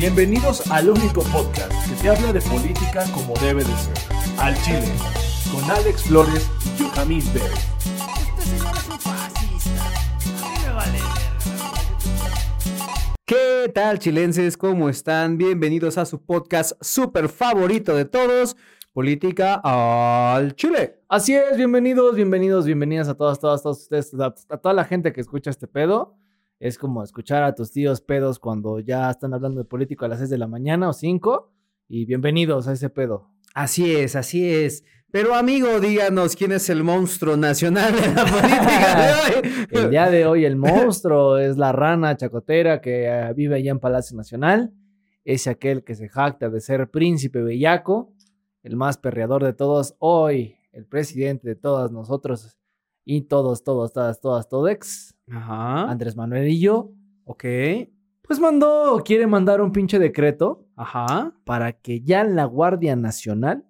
Bienvenidos al único podcast que te habla de política como debe de ser. Al Chile, con Alex Flores y Yohamis Bell. Este señor es un fascista. A mí me vale ¿Qué tal, chilenses? ¿Cómo están? Bienvenidos a su podcast súper favorito de todos, Política al Chile. Así es, bienvenidos, bienvenidos, bienvenidas a todas, todas, todos ustedes, a, a toda la gente que escucha este pedo. Es como escuchar a tus tíos pedos cuando ya están hablando de político a las 6 de la mañana o 5. Y bienvenidos a ese pedo. Así es, así es. Pero amigo, díganos quién es el monstruo nacional de la política de hoy. El día de hoy el monstruo es la rana chacotera que eh, vive allá en Palacio Nacional. Es aquel que se jacta de ser príncipe bellaco, el más perreador de todos. Hoy, el presidente de todas nosotros y todos, todos, todas, todas, todex. Ajá. Andrés Manuel y yo. Ok. Pues mandó, quiere mandar un pinche decreto Ajá. para que ya la Guardia Nacional,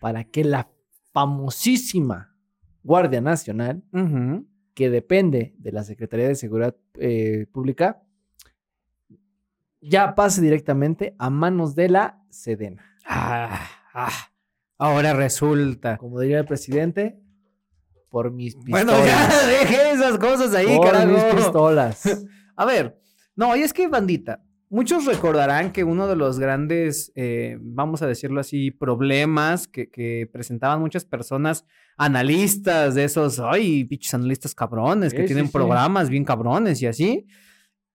para que la famosísima Guardia Nacional, que depende de la Secretaría de Seguridad eh, Pública, ya pase directamente a manos de la Sedena. Ah, ah. Ahora resulta. Como diría el presidente, por mis pistolas. Bueno, ya deje esas cosas ahí, por carajo. mis pistolas. A ver, no, y es que, bandita, muchos recordarán que uno de los grandes, eh, vamos a decirlo así, problemas que, que presentaban muchas personas, analistas de esos, ay, pinches analistas cabrones, que Sí, tienen sí, sí. programas bien cabrones y así,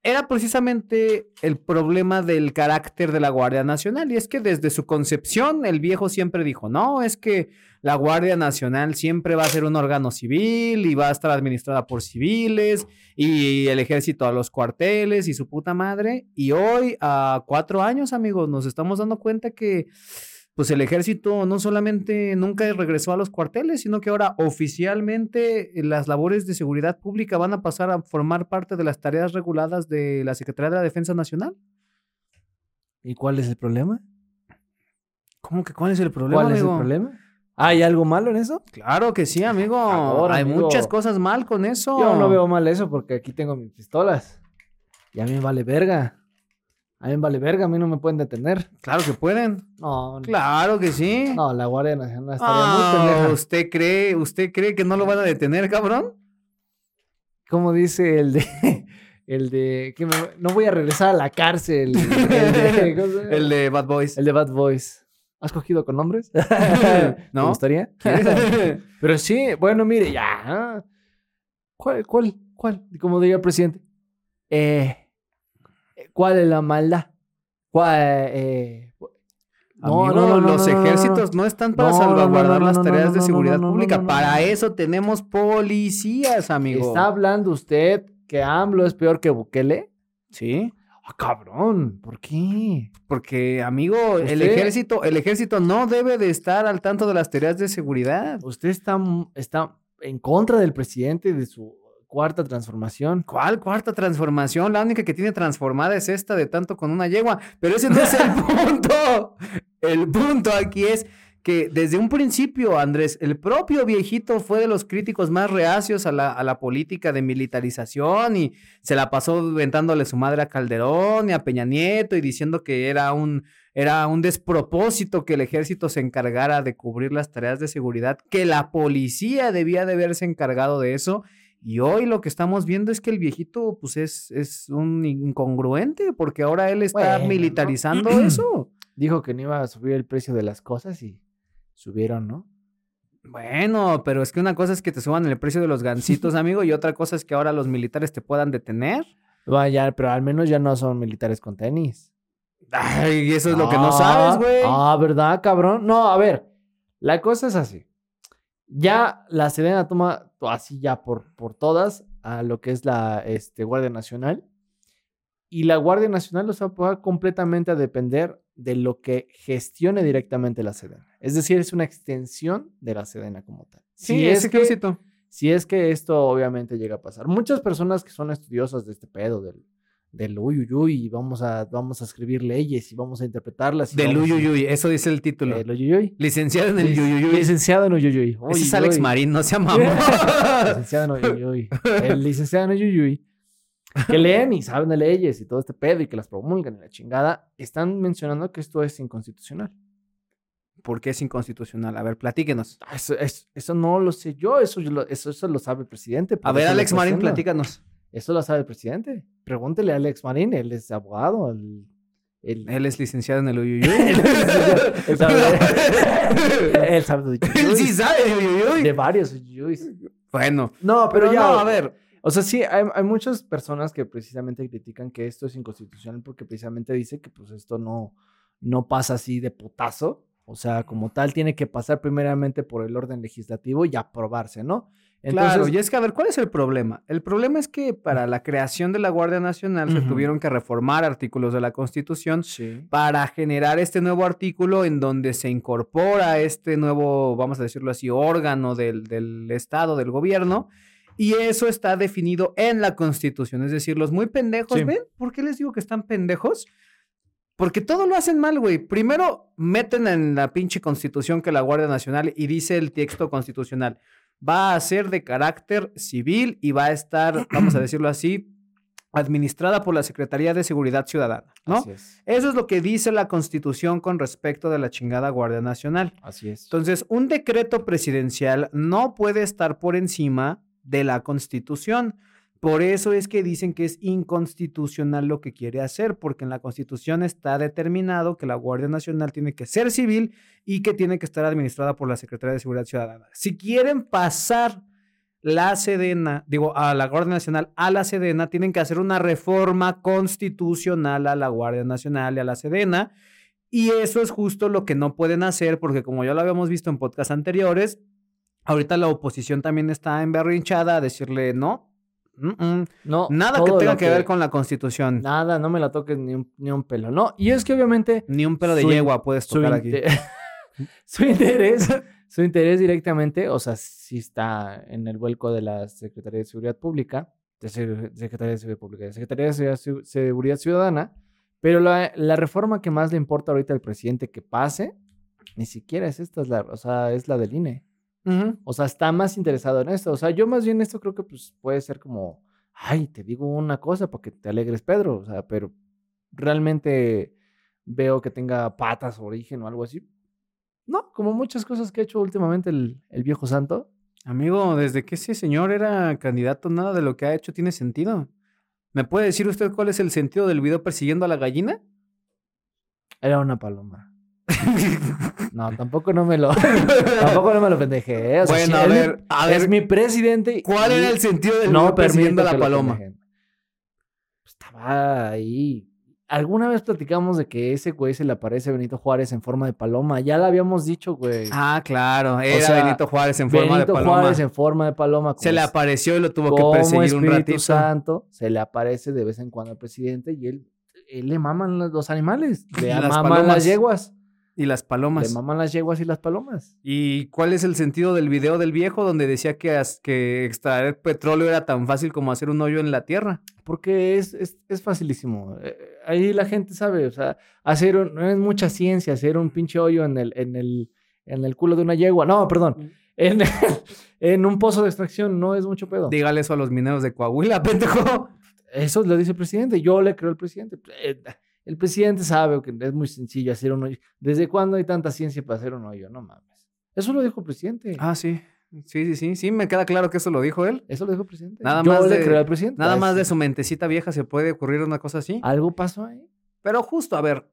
era precisamente el problema del carácter de la Guardia Nacional. Y es que desde su concepción, el viejo siempre dijo, no, es que la Guardia Nacional siempre va a ser un órgano civil y va a estar administrada por civiles y el ejército a los cuarteles y su puta madre. Y hoy, a cuatro años, amigos, nos estamos dando cuenta que pues el ejército no solamente nunca regresó a los cuarteles, sino que ahora oficialmente eh, las labores de seguridad pública van a pasar a formar parte de las tareas reguladas de la Secretaría de la Defensa Nacional. ¿Y cuál es el problema? ¿Cómo que cuál es el problema? ¿Cuál es el amigo? problema? ¿Hay algo malo en eso? Claro que sí, amigo. Ahora, Hay amigo. muchas cosas mal con eso. Yo no veo mal eso porque aquí tengo mis pistolas. Y a mí me vale verga. A mí me vale verga, a mí no me pueden detener. Claro que pueden. No. Claro que sí. No, la Guardia Nacional estaría Ah, muy pendeja. ¿Usted cree, usted cree que no lo van a detener, cabrón? Como dice el de. El de. Que me- no voy a regresar a la cárcel. El de, ¿cómo? El Bad Boys. El de Bad Boys. ¿Has cogido con hombres? ¿Te ¿No? gustaría? Pero sí, bueno, mire, ya. ¿Cuál, cuál, cuál? Como diría el presidente. Eh, ¿Cuál es la maldad? ¿Cuál, eh, No, no, los ejércitos no están para salvaguardar las tareas de seguridad pública. para eso tenemos policías, amigo. ¿Está hablando usted que AMLO es peor que Bukele? Sí, Ah, cabrón, ¿por qué? porque, amigo, el ejército, el ejército no debe de estar al tanto de las tareas de seguridad. Usted está, está en contra del presidente y de su cuarta transformación. ¿Cuál cuarta transformación? La única que tiene transformada es esta de tanto con una yegua. Pero ese no es el punto. El punto aquí es que desde un principio, Andrés, el propio viejito fue de los críticos más reacios a la, a la política de militarización y se la pasó ventándole su madre a Calderón y a Peña Nieto y diciendo que era un, era un despropósito que el ejército se encargara de cubrir las tareas de seguridad, que la policía debía de haberse encargado de eso. Y hoy lo que estamos viendo es que el viejito, pues, es, es un incongruente, porque ahora él está Bueno, militarizando eso. Dijo que no iba a subir el precio de las cosas y subieron, ¿no? Bueno, pero es que una cosa es que te suban el precio de los gancitos, amigo, y otra cosa es que ahora los militares te puedan detener. Vaya, pero al menos ya no son militares con tenis. Ay, eso es lo que no Ah, sabes, güey. Ah, ¿verdad, cabrón? No, a ver, la cosa es así. Ya la Sedena toma así ya por, por todas a lo que es la este, Guardia Nacional. Y la Guardia Nacional, sea, va completamente a depender de lo que gestione directamente la Sedena. Es decir, es una extensión de la Sedena como tal. Sí, es que, si es que esto obviamente llega a pasar. Muchas personas que son estudiosas de este pedo, del, del uy, uy, uy, y vamos a, vamos a escribir leyes y vamos a interpretarlas. Del Uyuyuy, eso dice el título. Del uyuyuy. Licenciado en el Uyuyuy. Licenciado en Uyuyuy. Ese es Alex Uyuyuy. Marín, no se mamón. licenciado en Uyuyuy. El licenciado en Uyuyuy. Que leen y saben de leyes y todo este pedo y que las promulgan y la chingada. Están mencionando que esto es inconstitucional. ¿Por qué es inconstitucional? A ver, platíquenos. Ah, Eso, es- eso no lo sé yo, eso, eso, eso lo sabe el presidente. A ver, Alex Marín, platícanos. Eso lo sabe el presidente. Pregúntele a Alex Marín, él es abogado. el- el- Él es licenciado en el Uyuyuy. él sabe, él sabe de Él uyuyuy, sí sabe de Uyuyuy. de varios uyuyuys. Bueno, No, pero pero ya, no, a ver. O sea, sí, hay, hay muchas personas que precisamente critican que esto es inconstitucional porque precisamente dice que pues esto no, no pasa así de putazo. O sea, como tal, tiene que pasar primeramente por el orden legislativo y aprobarse, ¿no? Claro, y es que, a ver, ¿cuál es el problema? El problema es que para la creación de la Guardia Nacional se tuvieron que reformar artículos de la Constitución Sí. para generar este nuevo artículo en donde se incorpora este nuevo, vamos a decirlo así, órgano del, del Estado, del gobierno, y eso está definido en la Constitución. Es decir, los muy pendejos, Sí. ¿ven? ¿Por qué les digo que están pendejos? Porque todo lo hacen mal, güey. Primero meten en la pinche Constitución que la Guardia Nacional y dice el texto constitucional, va a ser de carácter civil y va a estar, vamos a decirlo así, administrada por la Secretaría de Seguridad Ciudadana, ¿no? Así es. Eso es lo que dice la Constitución con respecto de la chingada Guardia Nacional. Así es. Entonces, un decreto presidencial no puede estar por encima de la Constitución. Por eso es que dicen que es inconstitucional lo que quiere hacer, porque en la Constitución está determinado que la Guardia Nacional tiene que ser civil y que tiene que estar administrada por la Secretaría de Seguridad Ciudadana. Si quieren pasar la Sedena, digo, a la Guardia Nacional a la Sedena, tienen que hacer una reforma constitucional a la Guardia Nacional y a la Sedena. Y eso es justo lo que no pueden hacer, porque como ya lo habíamos visto en podcasts anteriores, ahorita la oposición también está emberrinchada a decirle no, mm, mm, No, nada que tenga que, ver con la constitución. Nada, no me la toques ni un, ni un pelo. No, y es que obviamente Ni un pelo de yegua puedes tocar aquí. su interés, su interés directamente, o sea, sí está en el vuelco de la Secretaría de Seguridad Pública, de Se- Secretaría de Seguridad Pública, de Secretaría de Seguridad Ciudadana, pero la, la reforma que más le importa ahorita al presidente que pase, ni siquiera es esta, es la, o sea, es la del INE. O sea, está más interesado en esto. O sea, yo más bien esto creo que pues puede ser como, ay, te digo una cosa para que te alegres, Pedro. O sea, pero realmente veo que tenga patas o origen o algo así. No, como muchas cosas que ha hecho últimamente el, el viejo santo. Amigo, desde que ese señor era candidato, nada de lo que ha hecho tiene sentido. ¿Me puede decir usted cuál es el sentido del video persiguiendo a la gallina? Era una paloma. No, tampoco no me lo, tampoco no me lo pendejé. ¿eh? O sea, Bueno, a mi- ver, a ver, es mi presidente. ¿Cuál era el sentido del no persiguiendo la paloma? Estaba ahí. Alguna vez platicamos de que ese güey se le aparece a Benito Juárez en forma de paloma. Ya lo habíamos dicho, güey. Ah, claro, era sea, Benito Juárez en forma Benito de paloma. Juárez en forma de paloma. Se le apareció y lo tuvo que perseguir un ratito. Santo, se le aparece de vez en cuando al presidente y él, él le maman los, los animales. Le Las maman palomas. las yeguas. Y las Le palomas. maman las yeguas y las palomas. ¿Y cuál es el sentido del video del viejo donde decía que, que extraer petróleo era tan fácil como hacer un hoyo en la tierra? Porque es, es, es facilísimo. Eh, ahí la gente sabe, o sea, hacer un- no es mucha ciencia hacer un pinche hoyo en el, en el, en el culo de una yegua. No, perdón. En, en un pozo de extracción no es mucho pedo. Dígale eso a los mineros de Coahuila, pendejo. Eso lo dice el presidente. Yo le creo al presidente. El presidente sabe que es muy sencillo hacer un hoyo. ¿Desde cuándo hay tanta ciencia para hacer un hoyo? No mames. Eso lo dijo el presidente. Ah, sí. Sí, sí, sí. Sí, me queda claro que eso lo dijo él. Eso lo dijo el presidente. Nada Yo más le de- creo al presidente. Nada más de su mentecita vieja se puede ocurrir una cosa así. Algo pasó ahí. Pero justo, a ver,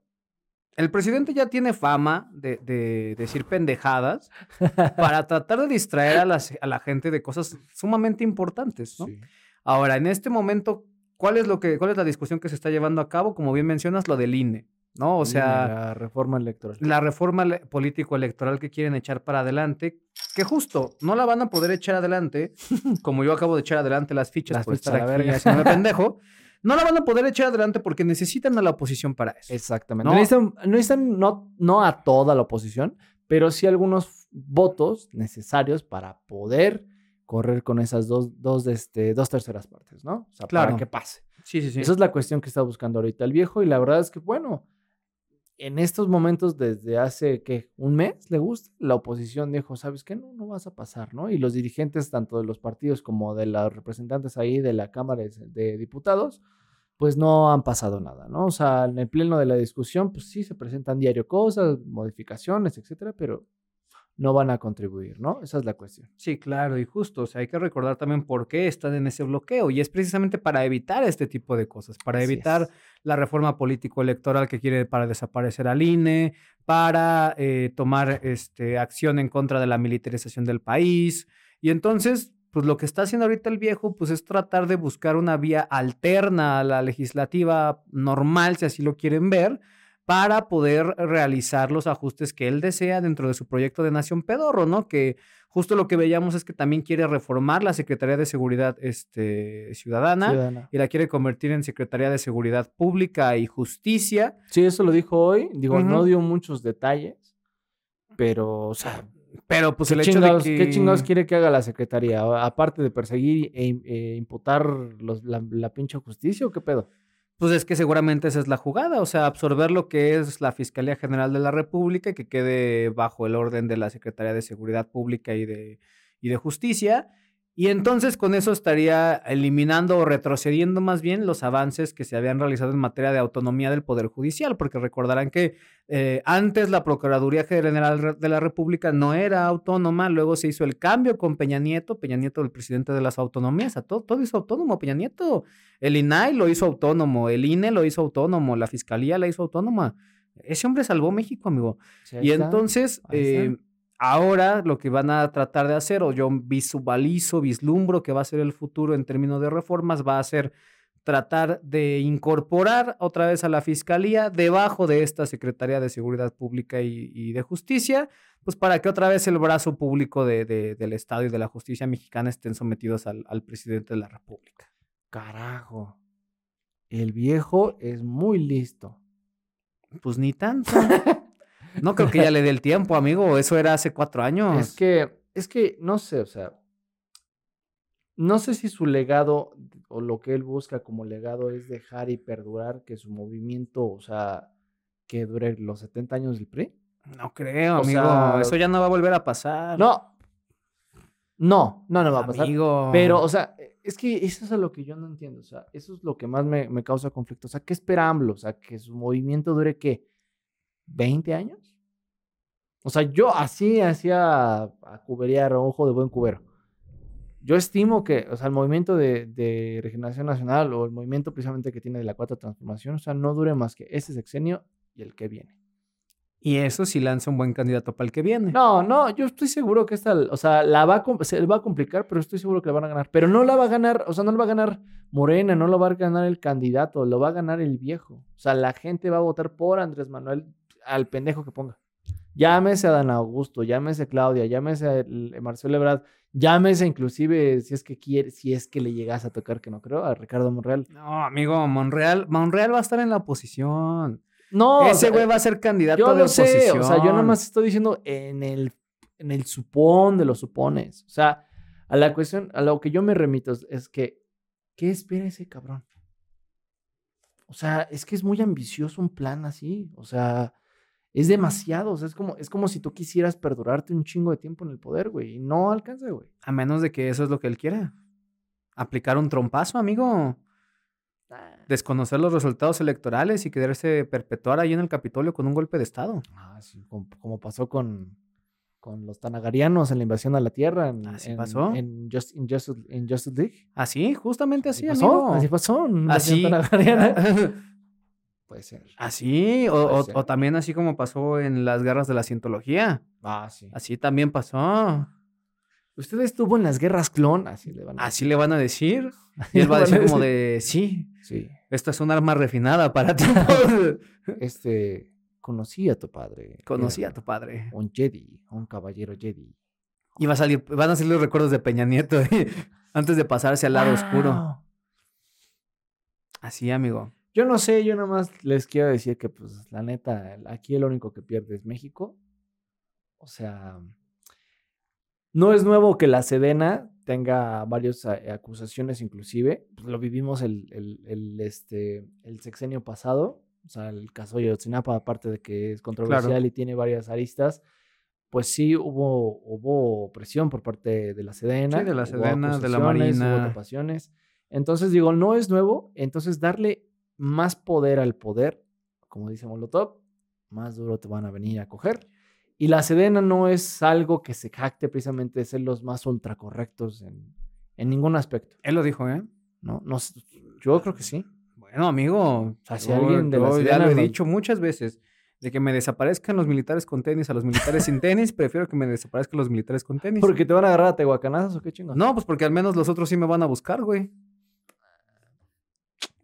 el presidente ya tiene fama de, de decir pendejadas para tratar de distraer a, las- a la gente de cosas sumamente importantes, ¿no? Sí. Ahora, en este momento, ¿cuál es, lo que, ¿cuál es la discusión que se está llevando a cabo? Como bien mencionas, lo del INE, ¿no? O sea, la reforma electoral. la reforma le- político-electoral que quieren echar para adelante, que justo no la van a poder echar adelante, como yo acabo de echar adelante las fichas Las por fichas estar a aquí haciéndome pendejo, no la van a poder echar adelante porque necesitan a la oposición para eso. Exactamente. No. Necesitan, necesitan no, no a toda la oposición, pero sí algunos votos necesarios para poder correr con esas dos, dos, este, dos terceras partes, ¿no? O sea, Claro. para que pase. Sí, sí, sí. Esa es la cuestión que está buscando ahorita el viejo y la verdad es que, bueno, en estos momentos desde hace, ¿qué? ¿Un mes le gusta? La oposición dijo, ¿sabes qué? No, no vas a pasar, ¿no? Y los dirigentes, tanto de los partidos como de los representantes ahí de la Cámara de, Diputados, pues no han pasado nada, ¿no? O sea, en el pleno de la discusión, pues sí se presentan diario cosas, modificaciones, etcétera, pero no van a contribuir, ¿no? Esa es la cuestión. Sí, claro, y justo, o sea, hay que recordar también por qué están en ese bloqueo, y es precisamente para evitar este tipo de cosas, para evitar la reforma político-electoral que quiere para desaparecer al INE, para eh, tomar este, acción en contra de la militarización del país, y entonces, pues lo que está haciendo ahorita el viejo, pues es tratar de buscar una vía alterna a la legislativa normal, si así lo quieren ver, para poder realizar los ajustes que él desea dentro de su proyecto de Nación Pedorro, ¿no? Que justo lo que veíamos es que también quiere reformar la Secretaría de Seguridad este, Ciudadana Ciudadana. y la quiere convertir en Secretaría de Seguridad Pública y Justicia. Sí, eso lo dijo hoy. Digo, no dio muchos detalles, pero, o sea, Pero pues ¿qué, el hecho chingados, de que... qué chingados quiere que haga la secretaría? Aparte de perseguir e, e imputar los- la, la pinche justicia o qué pedo? Pues es que seguramente esa es la jugada, o sea, absorber lo que es la Fiscalía General de la República y que quede bajo el orden de la Secretaría de Seguridad Pública y de, y de Justicia. Y entonces con eso estaría eliminando o retrocediendo más bien los avances que se habían realizado en materia de autonomía del Poder Judicial, porque recordarán que eh, antes la Procuraduría General de la República no era autónoma, luego se hizo el cambio con Peña Nieto, Peña Nieto el presidente de las autonomías, a todo, todo hizo autónomo Peña Nieto. El INAI lo hizo autónomo, el INE lo hizo autónomo, la Fiscalía la hizo autónoma. Ese hombre salvó México, amigo. Sí, Y entonces, eh, ahora lo que van a tratar de hacer, o yo visualizo, vislumbro que va a ser el futuro en términos de reformas, va a ser tratar de incorporar otra vez a la Fiscalía debajo de esta Secretaría de Seguridad Pública y, y de Justicia, pues para que otra vez el brazo público de- de- del Estado y de la justicia mexicana estén sometidos al, al presidente de la República. Carajo. El viejo es muy listo. Pues ni tanto. No creo que ya le dé el tiempo, amigo. Eso era hace cuatro años. Es que, es que, no sé, o sea, no sé si su legado o lo que él busca como legado es dejar y perdurar que su movimiento, o sea, que dure los 70 años del PRI. No creo, O amigo. sea- Eso ya no va a volver a pasar. No, no, no, no va a pasar. Amigo. Pero, o sea, es que eso es a lo que yo no entiendo. O sea, eso es lo que más me, me causa conflicto. O sea, ¿qué espera AMLO? O sea, que su movimiento dure, ¿qué? ¿20 años? O sea, yo así hacía a cuberear ojo de buen cubero. Yo estimo que, o sea, el movimiento de, de regeneración nacional o el movimiento precisamente que tiene de la cuarta transformación, o sea, no dure más que ese sexenio y el que viene. Y eso sí lanza un buen candidato para el que viene. No, no, yo estoy seguro que esta, o sea, la va a, se va a complicar, pero estoy seguro que la van a ganar. Pero no la va a ganar, o sea, no la va a ganar Morena, no lo va a ganar el candidato, lo va a ganar el viejo. O sea, la gente va a votar por Andrés Manuel al pendejo que ponga. Llámese a Dan Augusto, llámese a Claudia, llámese a el- Marcelo Ebrard, llámese inclusive, si es que quiere, si es que le llegas a tocar, que no creo, a Ricardo Monreal. No, amigo, Monreal, Monreal va a estar en la oposición. No, o Ese sea, güey va a ser candidato Yo de lo sé, oposición. o sea, yo nada más estoy diciendo en el, en el supón de los supones. O sea, a la cuestión, a lo que yo me remito es, es que, ¿qué espera ese cabrón? O sea, es que es muy ambicioso un plan así. O sea, es demasiado. O sea, es como, es como si tú quisieras perdurarte un chingo de tiempo en el poder, güey. Y no alcanza, güey. A menos de que eso es lo que él quiera. Aplicar un trompazo, amigo. Desconocer los resultados electorales y quererse perpetuar ahí en el Capitolio con un golpe de Estado. Ah, sí, como, como pasó con, con los tanagarianos en la invasión a la Tierra. En, Así en- pasó. En, Just, in League. Así, justamente así, pasó, amigo. así pasó. en una Así. Puede ser. Así, o, Puede o- ser. o también así como pasó en las guerras de la cientología. Ah, sí. Así también pasó. Usted estuvo en las guerras clon, así le van a Así le van a decir. Y él va a decir como de, sí, Sí. esta es un arma refinada para ti. Este, conocí a tu padre. Conocí a tu padre. Un Jedi, un caballero Jedi. Y va a salir, van a salir los recuerdos de Peña Nieto antes de pasarse al lado oscuro. Así, amigo. Yo no sé, yo nada más les quiero decir que, pues, la neta, aquí el único que pierde es México. O sea, no es nuevo que la Sedena tenga varias a- acusaciones, inclusive. Pues, lo vivimos el, el, el, este, el sexenio pasado. O sea, el caso de Ayotzinapa, aparte de que es controversial y tiene varias aristas, pues sí hubo, hubo presión por parte de la Sedena. Sí, de la Sedena, de la acusaciones, hubo Marina. tapaciones. Entonces digo, no es nuevo, entonces darle más poder al poder, como dice Molotov, más duro te van a venir a coger. Y la Sedena no es algo que se jacte precisamente de ser los más ultracorrectos en, en ningún aspecto, Él lo dijo, ¿eh? ¿no? no yo creo que sí. Bueno, amigo. si yo- alguien de la yo ya Sedena lo he dicho muchas veces. De que me desaparezcan los militares con tenis a los militares sin tenis, prefiero que me desaparezcan los militares con tenis. Porque te van a agarrar a tehuacanazos o qué chingos. No, pues porque al menos los otros sí me van a buscar, güey.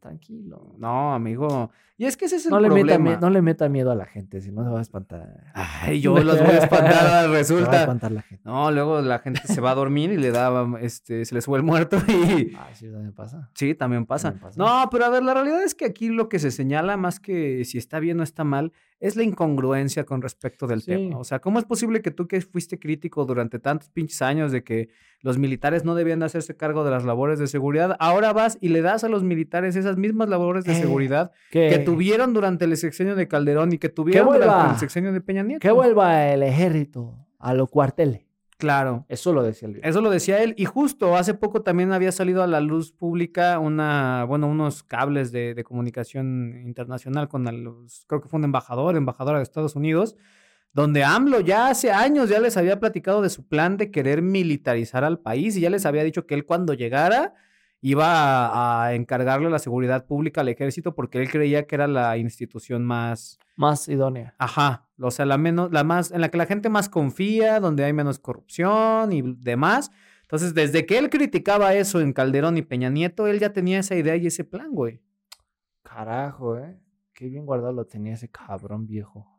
Tranquilo. No, amigo. Y es que ese es el No le, problema. no le meta miedo a la gente, si no se va a espantar. Ay, yo los voy a espantar, Se va a resulta. espantar la gente. No, luego la gente se va a dormir y le da, este, se le sube el muerto y... Ah, sí, también pasa. Sí, también pasa. También pasa. No, pero a ver, la realidad es que aquí lo que se señala, más que si está bien o está mal, es la incongruencia con respecto del Sí. tema. O sea, ¿cómo es posible que tú que fuiste crítico durante tantos pinches años de que los militares no debían de hacerse cargo de las labores de seguridad, ahora vas y le das a los militares esas mismas labores de Eh, seguridad Que, que tuvieron durante el sexenio de Calderón y que tuvieron vuelva. durante el sexenio de Peña Nieto? que vuelva el ejército a los cuarteles. Claro. Eso lo decía viejo. Eso lo decía él. Y justo hace poco también había salido a la luz pública una, bueno, unos cables de, de comunicación internacional con los, creo que fue un embajador, embajadora de Estados Unidos, donde AMLO ya hace años ya les había platicado de su plan de querer militarizar al país y ya les había dicho que él cuando llegara iba a, a encargarle la seguridad pública al ejército porque él creía que era la institución más, Más idónea. Ajá, o sea, la menos, la más, en la que la gente más confía, donde hay menos corrupción y demás. Entonces, desde que él criticaba eso en Calderón y Peña Nieto, él ya tenía esa idea y ese plan, güey. Carajo, ¿eh? Qué bien guardado lo tenía ese cabrón viejo.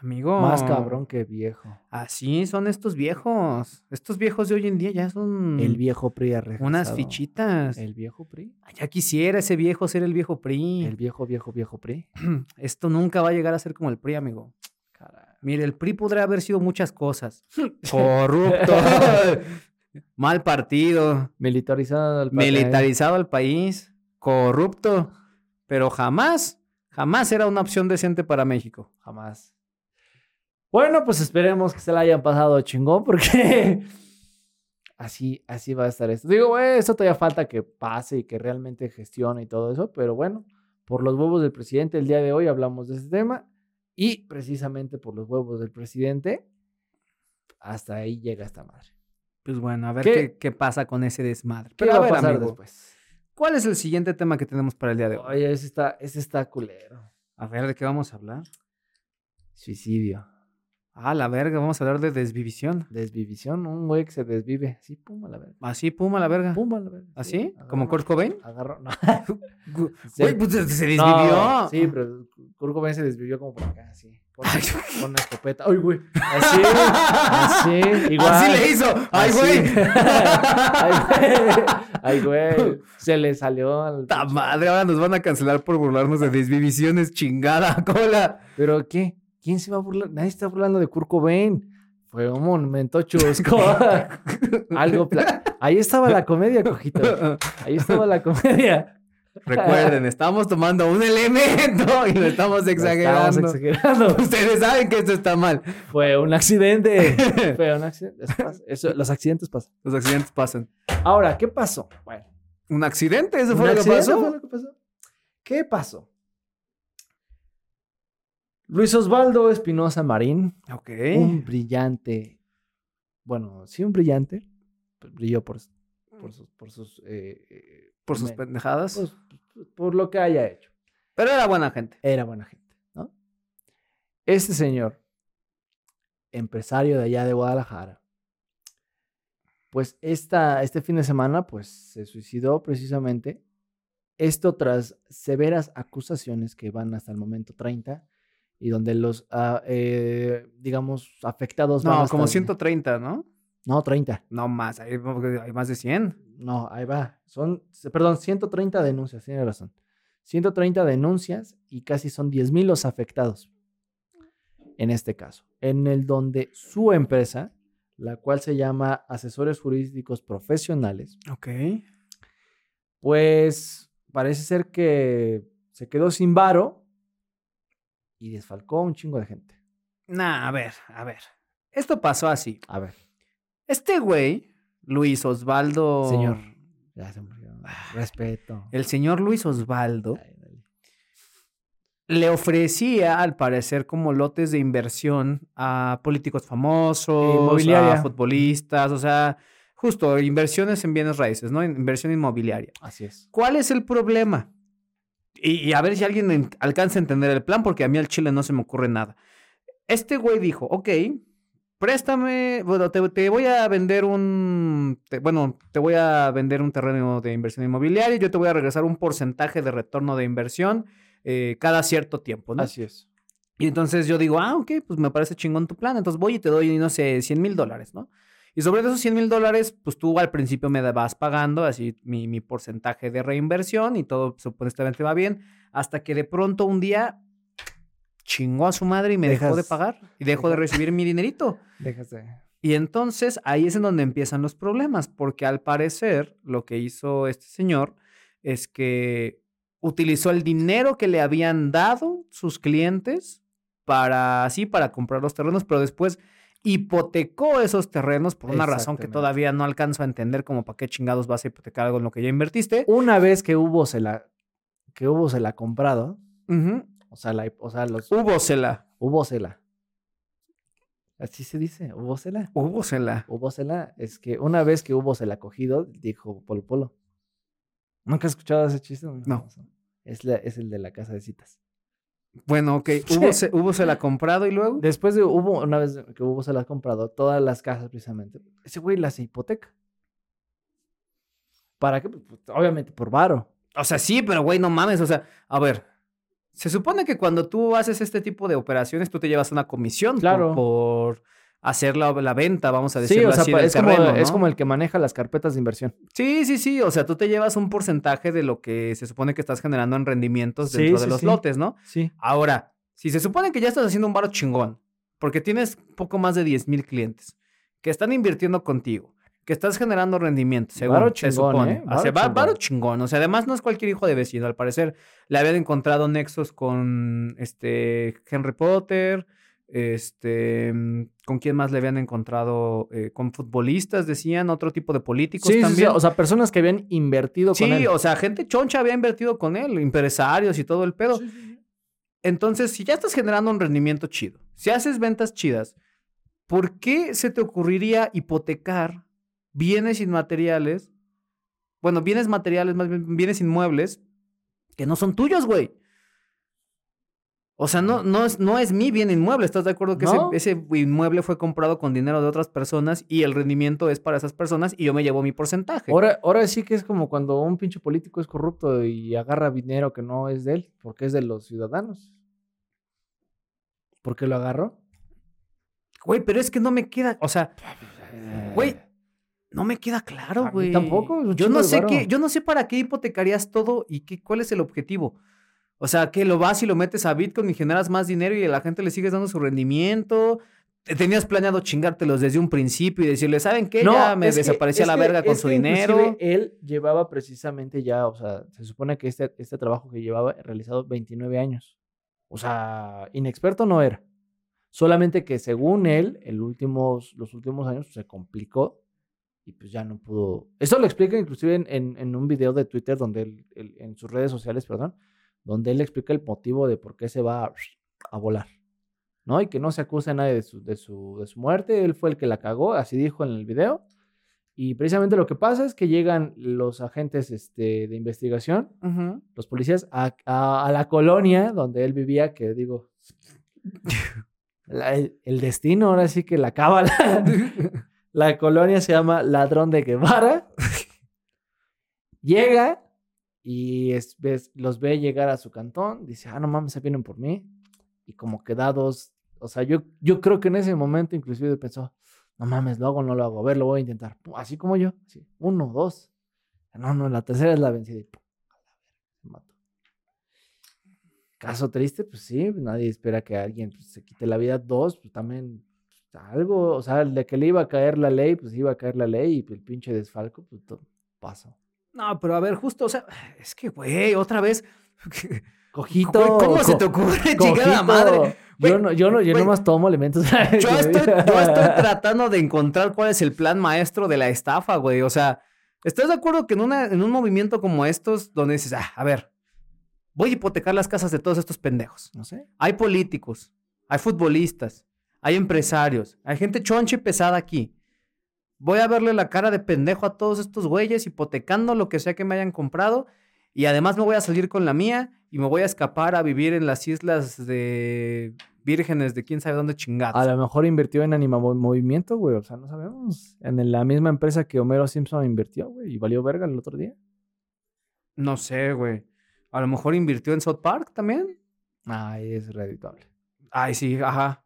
Amigo. Más cabrón que viejo. Así son estos viejos. Estos viejos de hoy en día ya son El viejo PRI ha regresado. unas fichitas. El viejo PRI. Ya quisiera ese viejo ser el viejo PRI. El viejo, viejo, viejo PRI. Esto nunca va a llegar a ser como el PRI, amigo. Mire, el PRI podrá haber sido muchas cosas. Corrupto, mal partido, Militarizado el país. militarizado al país, corrupto, pero jamás, jamás era una opción decente para México. Jamás. Bueno, pues esperemos que se la hayan pasado chingón porque así, así va a estar esto. Digo, güey, esto todavía falta que pase y que realmente gestione y todo eso, pero bueno, por los huevos del presidente, el día de hoy hablamos de este tema y precisamente por los huevos del presidente, hasta ahí llega esta madre. Pues bueno, a ver ¿Qué- qué, qué pasa con ese desmadre. ¿Qué Pero va a a ver, pasar amigo, después? ¿cuál es el siguiente tema que tenemos para el día de hoy? Oye, ese está, ese está culero. A ver, ¿de qué vamos a hablar? Suicidio. Ah, la verga, vamos a hablar de desvivisión. Desvivisión, un güey que se desvive. Así, pum, a la verga. Así, puma la verga. Pum, a la verga. ¿Así? agarró- ¿Como Kurt Cobain? Agarró, no. Güey, pues se desvivió. No, sí, pero Kurt Cobain se desvivió como por acá, así. Con, con una escopeta. ¡Ay, güey! Así, así, igual. Así le hizo. ¡Ay, güey! ¡Ay, güey! Se le salió al... ¡Ta madre! Ahora nos van a cancelar por burlarnos de desvivisiones, chingada cola. ¿Pero qué? ¿Quién se va a burlar? Nadie está burlando de Kurt Cobain. Fue un monumento chusco. Algo... Ahí estaba la comedia, cojito. Ahí estaba la comedia. Recuerden, estamos tomando un elemento y lo estamos exagerando. Estamos exagerando. Ustedes saben que esto está mal. Fue un accidente. Fue un accidente. Eso pasa. Eso- los accidentes pasan. Los accidentes pasan. Ahora, ¿qué pasó? Bueno, ¿Un accidente? ¿Eso fue lo que pasó? ¿Qué pasó? Luis Osvaldo Espinosa Marín, Ok. un brillante, bueno, sí, un brillante, pues, brilló por, por sus, por sus, eh, eh, Por sus pendejadas. pues, por lo que haya hecho. Pero era buena gente. Era buena gente, ¿no? Este señor, empresario de allá de Guadalajara, pues esta, este fin de semana, pues se suicidó precisamente. Esto tras severas acusaciones que van hasta el momento 30 y donde los, ah, eh, digamos, afectados No, como 130, ¿no? No, 30. No más, hay, hay más de 100. No, ahí va. Son, perdón, 130 denuncias, tiene razón. 130 denuncias y casi son 10 mil los afectados. En este caso, en el donde su empresa, la cual se llama Asesores Jurídicos Profesionales, Ok. pues parece ser que se quedó sin varo y desfalcó un chingo de gente. Nah, a ver, a ver. Esto pasó así. A ver, Este güey, Luis Osvaldo. señor. Ya se murió. Respeto. El señor Luis Osvaldo Ay, le ofrecía, al parecer, como lotes de inversión a políticos famosos, a futbolistas, o sea, justo inversiones en bienes raíces, ¿no? Inversión inmobiliaria. Así es. ¿Cuál es el problema? Y, y a ver si alguien en- alcanza a entender el plan, porque a mí al chile no se me ocurre nada. Este güey dijo, ok, préstame, bueno, te, te voy a vender un, te- bueno, te voy a vender un terreno de inversión inmobiliaria, y yo te voy a regresar un porcentaje de retorno de inversión eh, cada cierto tiempo, ¿no? Así es. Y entonces yo digo, ah, ok, pues me parece chingón tu plan. Entonces voy y te doy, no sé, 100 mil dólares, ¿no? Y sobre esos 100 mil dólares, pues tú al principio me vas pagando así mi, mi porcentaje de reinversión y todo supuestamente va bien. Hasta que de pronto un día chingó a su madre y me dejó de pagar y dejó de recibir mi dinerito. Déjase. Y entonces ahí es en donde empiezan los problemas, porque al parecer lo que hizo este señor es que utilizó el dinero que le habían dado sus clientes para así para comprar los terrenos, pero después hipotecó esos terrenos por una razón que todavía no alcanzo a entender como para qué chingados vas a hipotecar algo en lo que ya invertiste. Una vez que hubo se la, que hubo se la comprado, o sea, la, o sea, los, hubo se la. Así se dice, hubo se la. Húbosela. Hubo se la. Es que una vez que hubo se la cogido, dijo Polo Polo. ¿Nunca has escuchado ese chiste? No. Es, la- es el de la casa de citas. Bueno, ok. Húbose- Húbosela comprado y luego. Después de hubo, una vez que hubo se la ha comprado, todas las casas precisamente, ese güey las hipoteca. ¿Para qué? Pues, obviamente por varo. O sea, sí, pero güey, no mames. O sea, a ver. Se supone que cuando tú haces este tipo de operaciones, tú te llevas una comisión por- Claro. por, hacer la, la venta, vamos a Sí, decirlo o sea, así, pa- del es, como, el que maneja las carpetas de inversión. Sí, sí, sí. O sea, tú te llevas un porcentaje de lo que se supone que estás generando en rendimientos Sí, dentro de sí, los lotes, ¿no? Sí. Ahora, si se supone que ya estás haciendo un baro chingón, porque tienes poco más de 10 mil clientes que están invirtiendo contigo, que estás generando rendimientos, según Varo se chingón, supone. ¿eh? O sea, Varo va- chingón. varo chingón. O sea, además no es cualquier hijo de vecino. Al parecer le habían encontrado nexos con este Henry Potter. Este, mm, ¿con quién más le habían encontrado? Eh, con futbolistas, decían, otro tipo de políticos Sí, sí, sí, también. o sea, personas que habían invertido con Sí, él. o sea, gente choncha había invertido con él, empresarios y todo el pedo. Entonces, si ya estás generando un rendimiento chido, si haces ventas chidas, ¿por qué se te ocurriría hipotecar bienes inmateriales? Bueno, bienes materiales, más bien bienes inmuebles, que no son tuyos, güey. O sea, no, no, es, no es mi bien inmueble. ¿Estás de acuerdo que ese- No. ese, inmueble fue comprado con dinero de otras personas y el rendimiento es para esas personas y yo me llevo mi porcentaje? Ahora, ahora sí que es como cuando un pinche político es corrupto y agarra dinero que no es de él, porque es de los ciudadanos. ¿Por qué lo agarró? Güey, pero es que no me queda, o sea, güey, no me queda claro, A mí güey. tampoco, Yo no sé qué, yo no sé para qué hipotecarías todo y qué, cuál es el objetivo. O sea, que lo vas y lo metes a Bitcoin y generas más dinero y a la gente le sigues dando su rendimiento. Te tenías planeado chingártelos desde un principio y decirle, ¿saben qué? ya me desaparecía es la verga con su dinero. Él llevaba precisamente ya, o sea, se supone que este, este trabajo que llevaba realizado 29 años. O sea, inexperto no era. Solamente que según él, el últimos, los últimos años se complicó y pues ya no pudo. Esto lo explica inclusive en, en- en un video de Twitter donde él, él- en sus redes sociales, perdón, donde él explica el motivo de por qué se va a, a volar. ¿No? Y que no se acuse a nadie de su, de, su, de su muerte. Él fue el que la cagó, así dijo en el video. Y precisamente lo que pasa es que llegan los agentes este, de investigación, los policías, a, a- a la colonia donde él vivía, que digo, la- el, el destino ahora sí que la cábala. la colonia se llama Ladrón de Guevara. Llega y los ve llegar a su cantón, dice, ah, no mames, se vienen por mí. Y como que da dos, o sea, yo, yo creo que en ese momento inclusive pensó, no mames, lo hago no lo hago, a ver, lo voy a intentar. Así como yo, así, uno, dos. No, no, la tercera es la vencida. y se mató. Caso triste, pues sí, nadie espera que alguien pues, se quite la vida. Dos, pues también pues, algo, o sea, de que le iba a caer la ley, pues iba a caer la ley y el pinche desfalco, pues todo pasó. No, pero a ver, justo, o sea, es que, güey, otra vez. Cojito. Güey, ¿Cómo se te ocurre, chingada madre? Güey, Yo no, yo no, yo güey. nomás tomo elementos. Yo estoy, yo estoy tratando de encontrar cuál es el plan maestro de la estafa, güey. O sea, ¿estás de acuerdo que en, una, en un movimiento como estos, donde dices, ah, a ver, voy a hipotecar las casas de todos estos pendejos? No sé. Hay políticos, hay futbolistas, hay empresarios, hay gente choncha y pesada aquí. Voy a verle la cara de pendejo a todos estos güeyes hipotecando lo que sea que me hayan comprado. Y además me voy a salir con la mía y me voy a escapar a vivir en las islas de vírgenes de quién sabe dónde chingados. A lo mejor invirtió en Anima Mo- Movimiento, güey. O sea, no sabemos. En la misma empresa que Homero Simpson invirtió, güey. Y valió verga el otro día. No sé, güey. A lo mejor invirtió en South Park también. Ay, es redituable. Ay, sí, ajá.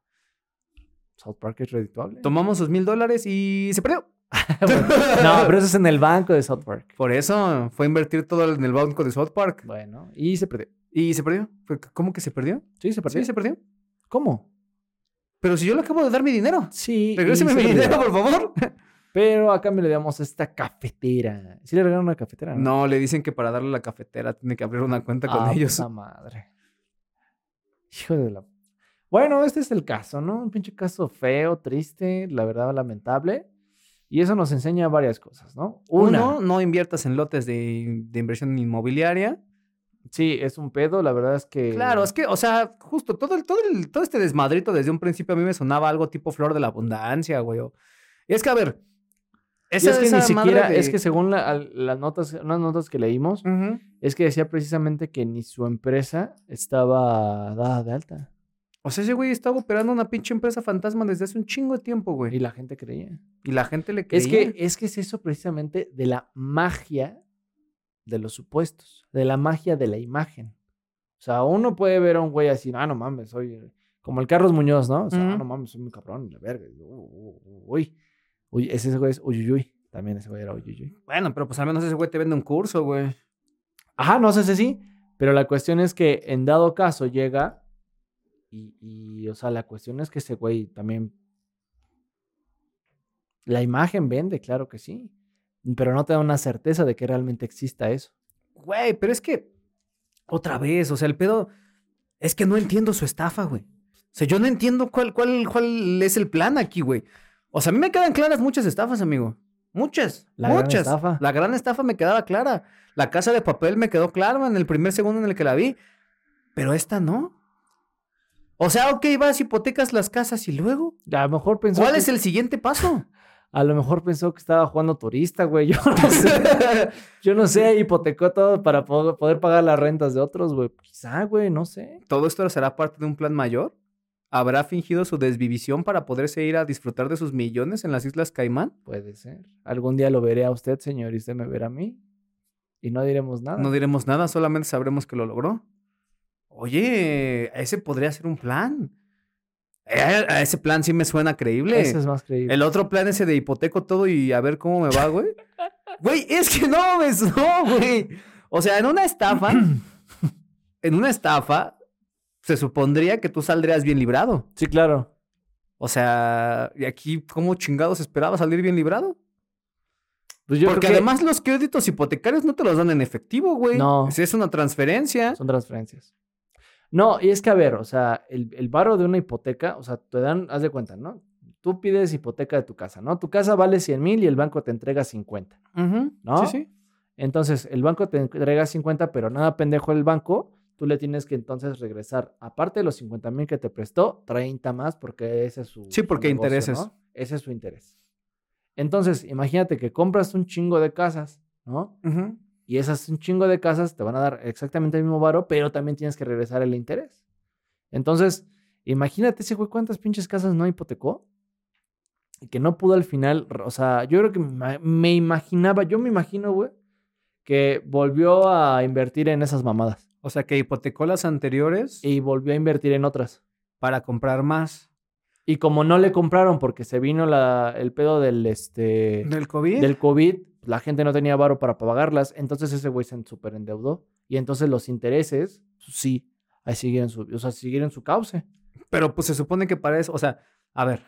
South Park es redituable. Tomamos sus mil dólares y se perdió. no, pero eso es en el banco de South Park. Por eso fue invertir todo en el banco de South Park. Bueno, y se perdió. Y se perdió. ¿Cómo que se perdió? Sí, se perdió. Sí, se perdió. ¿Cómo? Pero si yo le acabo de dar mi dinero. Sí. Regréseme mi dinero, por favor. Pero a cambio le damos esta cafetera. ¿Sí le regalaron una cafetera? No, le dicen que para darle la cafetera tiene que abrir una cuenta con Ah, ellos. puta madre. Hijo de la. Bueno, este es el caso, ¿no? Un pinche caso feo, triste, la verdad lamentable. Y eso nos enseña varias cosas, ¿no? Una, Uno, no inviertas en lotes de, de inversión inmobiliaria. sí, es un pedo, la verdad es que. Claro, es que, o sea, justo todo, el, todo, el- todo este desmadrito desde un principio a mí me sonaba algo tipo flor de la abundancia, güey. Y es que, a ver. Esa- es que esa ni siquiera, de- es que según la- las notas, unas notas que leímos, es que decía precisamente que ni su empresa estaba dada de alta. O sea, ese güey estaba operando una pinche empresa fantasma desde hace un chingo de tiempo, Y güey. la gente creía. Y la gente le creía. Es que, es que es eso precisamente de la magia de los supuestos, de la magia de la imagen. O sea, uno puede ver a un güey así, ah, no mames, soy como el Carlos Muñoz, ¿no? O sea, ah, no mames, soy muy cabrón, la verga. y, Uy, uy, ese güey es uyuyuy. También ese güey era uyuyuy. Bueno, pero pues al menos ese güey te vende un curso, güey. Ajá, no sé si sí, pero la cuestión es que en dado caso llega y, y, o sea, la cuestión es que ese güey también... La imagen vende, claro que sí, pero no te da una certeza de que realmente exista eso. Güey, pero es que. Otra vez, o sea, el pedo. Es que no entiendo su estafa, güey. O sea, yo no entiendo cuál, cuál, cuál es el plan aquí, güey. O sea, a mí me quedan claras muchas estafas, amigo. Muchas. La gran muchas. estafa. La gran estafa me quedaba clara. La casa de papel me quedó clara en el primer segundo en el que la vi. Pero esta no. O sea, ok, vas, hipotecas las casas y luego. A lo mejor pensó. ¿Cuál que- es el siguiente paso? A lo mejor pensó que estaba jugando turista, güey. Yo no sé. Yo no sé, hipotecó todo para po- poder pagar las rentas de otros, güey. Quizá, güey, no sé. ¿Todo esto será parte de un plan mayor? ¿Habrá fingido su desvivisión para poderse ir a disfrutar de sus millones en las Islas Caimán? Puede ser. Algún día lo veré a usted, señor, y usted me verá a mí. Y no diremos nada. No diremos nada, solamente sabremos que lo logró. Oye, ese podría ser un plan. Eh, a ese plan sí me suena creíble. Ese es más creíble. El otro plan ese de hipoteco todo y a ver cómo me va, güey. Güey, es que no, ves, no, güey. O sea, en una estafa, en una estafa, se supondría que tú saldrías bien librado. Sí, claro. O sea, ¿y aquí cómo chingados esperaba salir bien librado? Pues yo Porque que además los créditos hipotecarios no te los dan en efectivo, güey. No. Si es una transferencia. son transferencias. No, y es que, a ver, o sea, el, el varo de una hipoteca, o sea, te dan, haz de cuenta, ¿no? Tú pides hipoteca de tu casa, ¿no? Tu casa vale 100 mil y el banco te entrega 50. Ujú, ¿No? Sí, sí. Entonces, el banco te entrega 50, pero nada pendejo el banco, tú le tienes que entonces regresar, aparte de los 50 mil que te prestó, 30 más porque ese es su... Sí, su porque negocio, intereses. ¿no? Ese es su interés. Entonces, imagínate que compras un chingo de casas, ¿no? Ujú. Y esas un chingo de casas te van a dar exactamente el mismo varo, pero también tienes que regresar el interés. Entonces, imagínate ese güey cuántas pinches casas no hipotecó y que no pudo al final, o sea, yo creo que me, ima- me imaginaba, yo me imagino, güey, que volvió a invertir en esas mamadas O sea, que hipotecó las anteriores y volvió a invertir en otras. para comprar más. Y como no le compraron porque se vino la, el pedo del, este, ¿Del COVID? del COVID, la gente no tenía varo para pagarlas, entonces ese güey se super endeudó. Y entonces los intereses, pues sí, ahí siguen su, o sea, siguen su cauce. Pero pues se supone que para eso, o sea, a ver,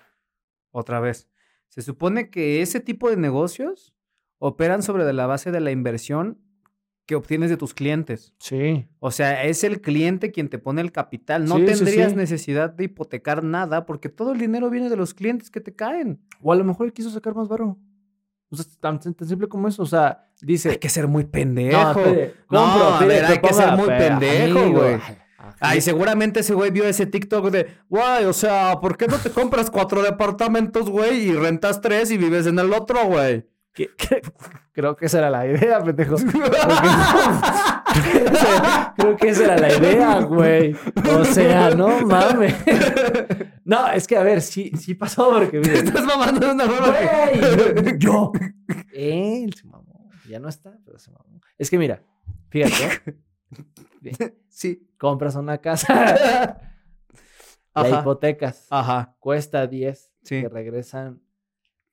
otra vez. Se supone que ese tipo de negocios operan sobre la base de la inversión que obtienes de tus clientes. Sí. O sea, es el cliente quien te pone el capital. No Sí, sí, tendrías sí. necesidad de hipotecar nada porque todo el dinero viene de los clientes que te caen. O a lo mejor él quiso sacar más varo. O sea, tan, tan simple como eso. O sea, dice. Hay que ser muy pendejo. No, espere, No, compro, a pide ver, hay que ser muy pendejo, güey. ay, seguramente ese güey vio ese TikTok de, güey, o sea, ¿por qué no te compras cuatro departamentos, güey, y rentas tres y vives en el otro, güey? Que- que- Creo que esa era la idea, pendejo. Creo que, esa- que era la idea, güey. O sea, no mames. No, es que a ver, sí, sí pasó porque, miren, Estás mamando de una forma que- Güey, yo. Él se mamó. Ya no está, pero se mamó. Es que mira, fíjate. Sí. compras una casa, la Ajá. hipotecas, Ajá. cuesta 10, Sí. te regresan,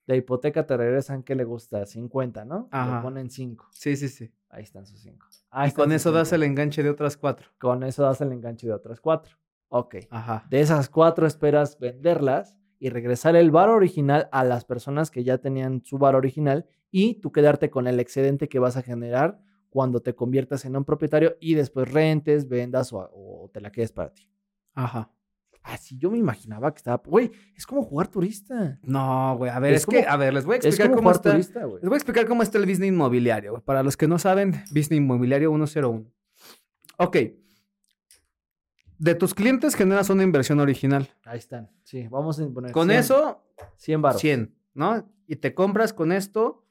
la hipoteca te regresan, ¿qué le gusta? 50, ¿no? Ajá. Le ponen 5. Sí, sí, sí. Ahí están sus 5. y con eso das el enganche de otras cuatro. Con eso das el enganche de otras 4. Ok. Ajá. De esas 4 esperas venderlas y regresar el bar original a las personas que ya tenían su bar original y tú quedarte con el excedente que vas a generar cuando te conviertas en un propietario y después rentes, vendas o, o te la quedes para ti. Ajá. Así yo me imaginaba que estaba. Güey, es como jugar turista. No, güey, a ver, Es es, que, a ver, les voy a explicar cómo está. turista. Les voy a explicar cómo está el business inmobiliario. Para los que no saben, business inmobiliario 101. Ok. De tus clientes generas una inversión original. Ahí están. Sí, vamos a poner. Con 100, eso, 100 baros. 100, ¿no? Y te compras con esto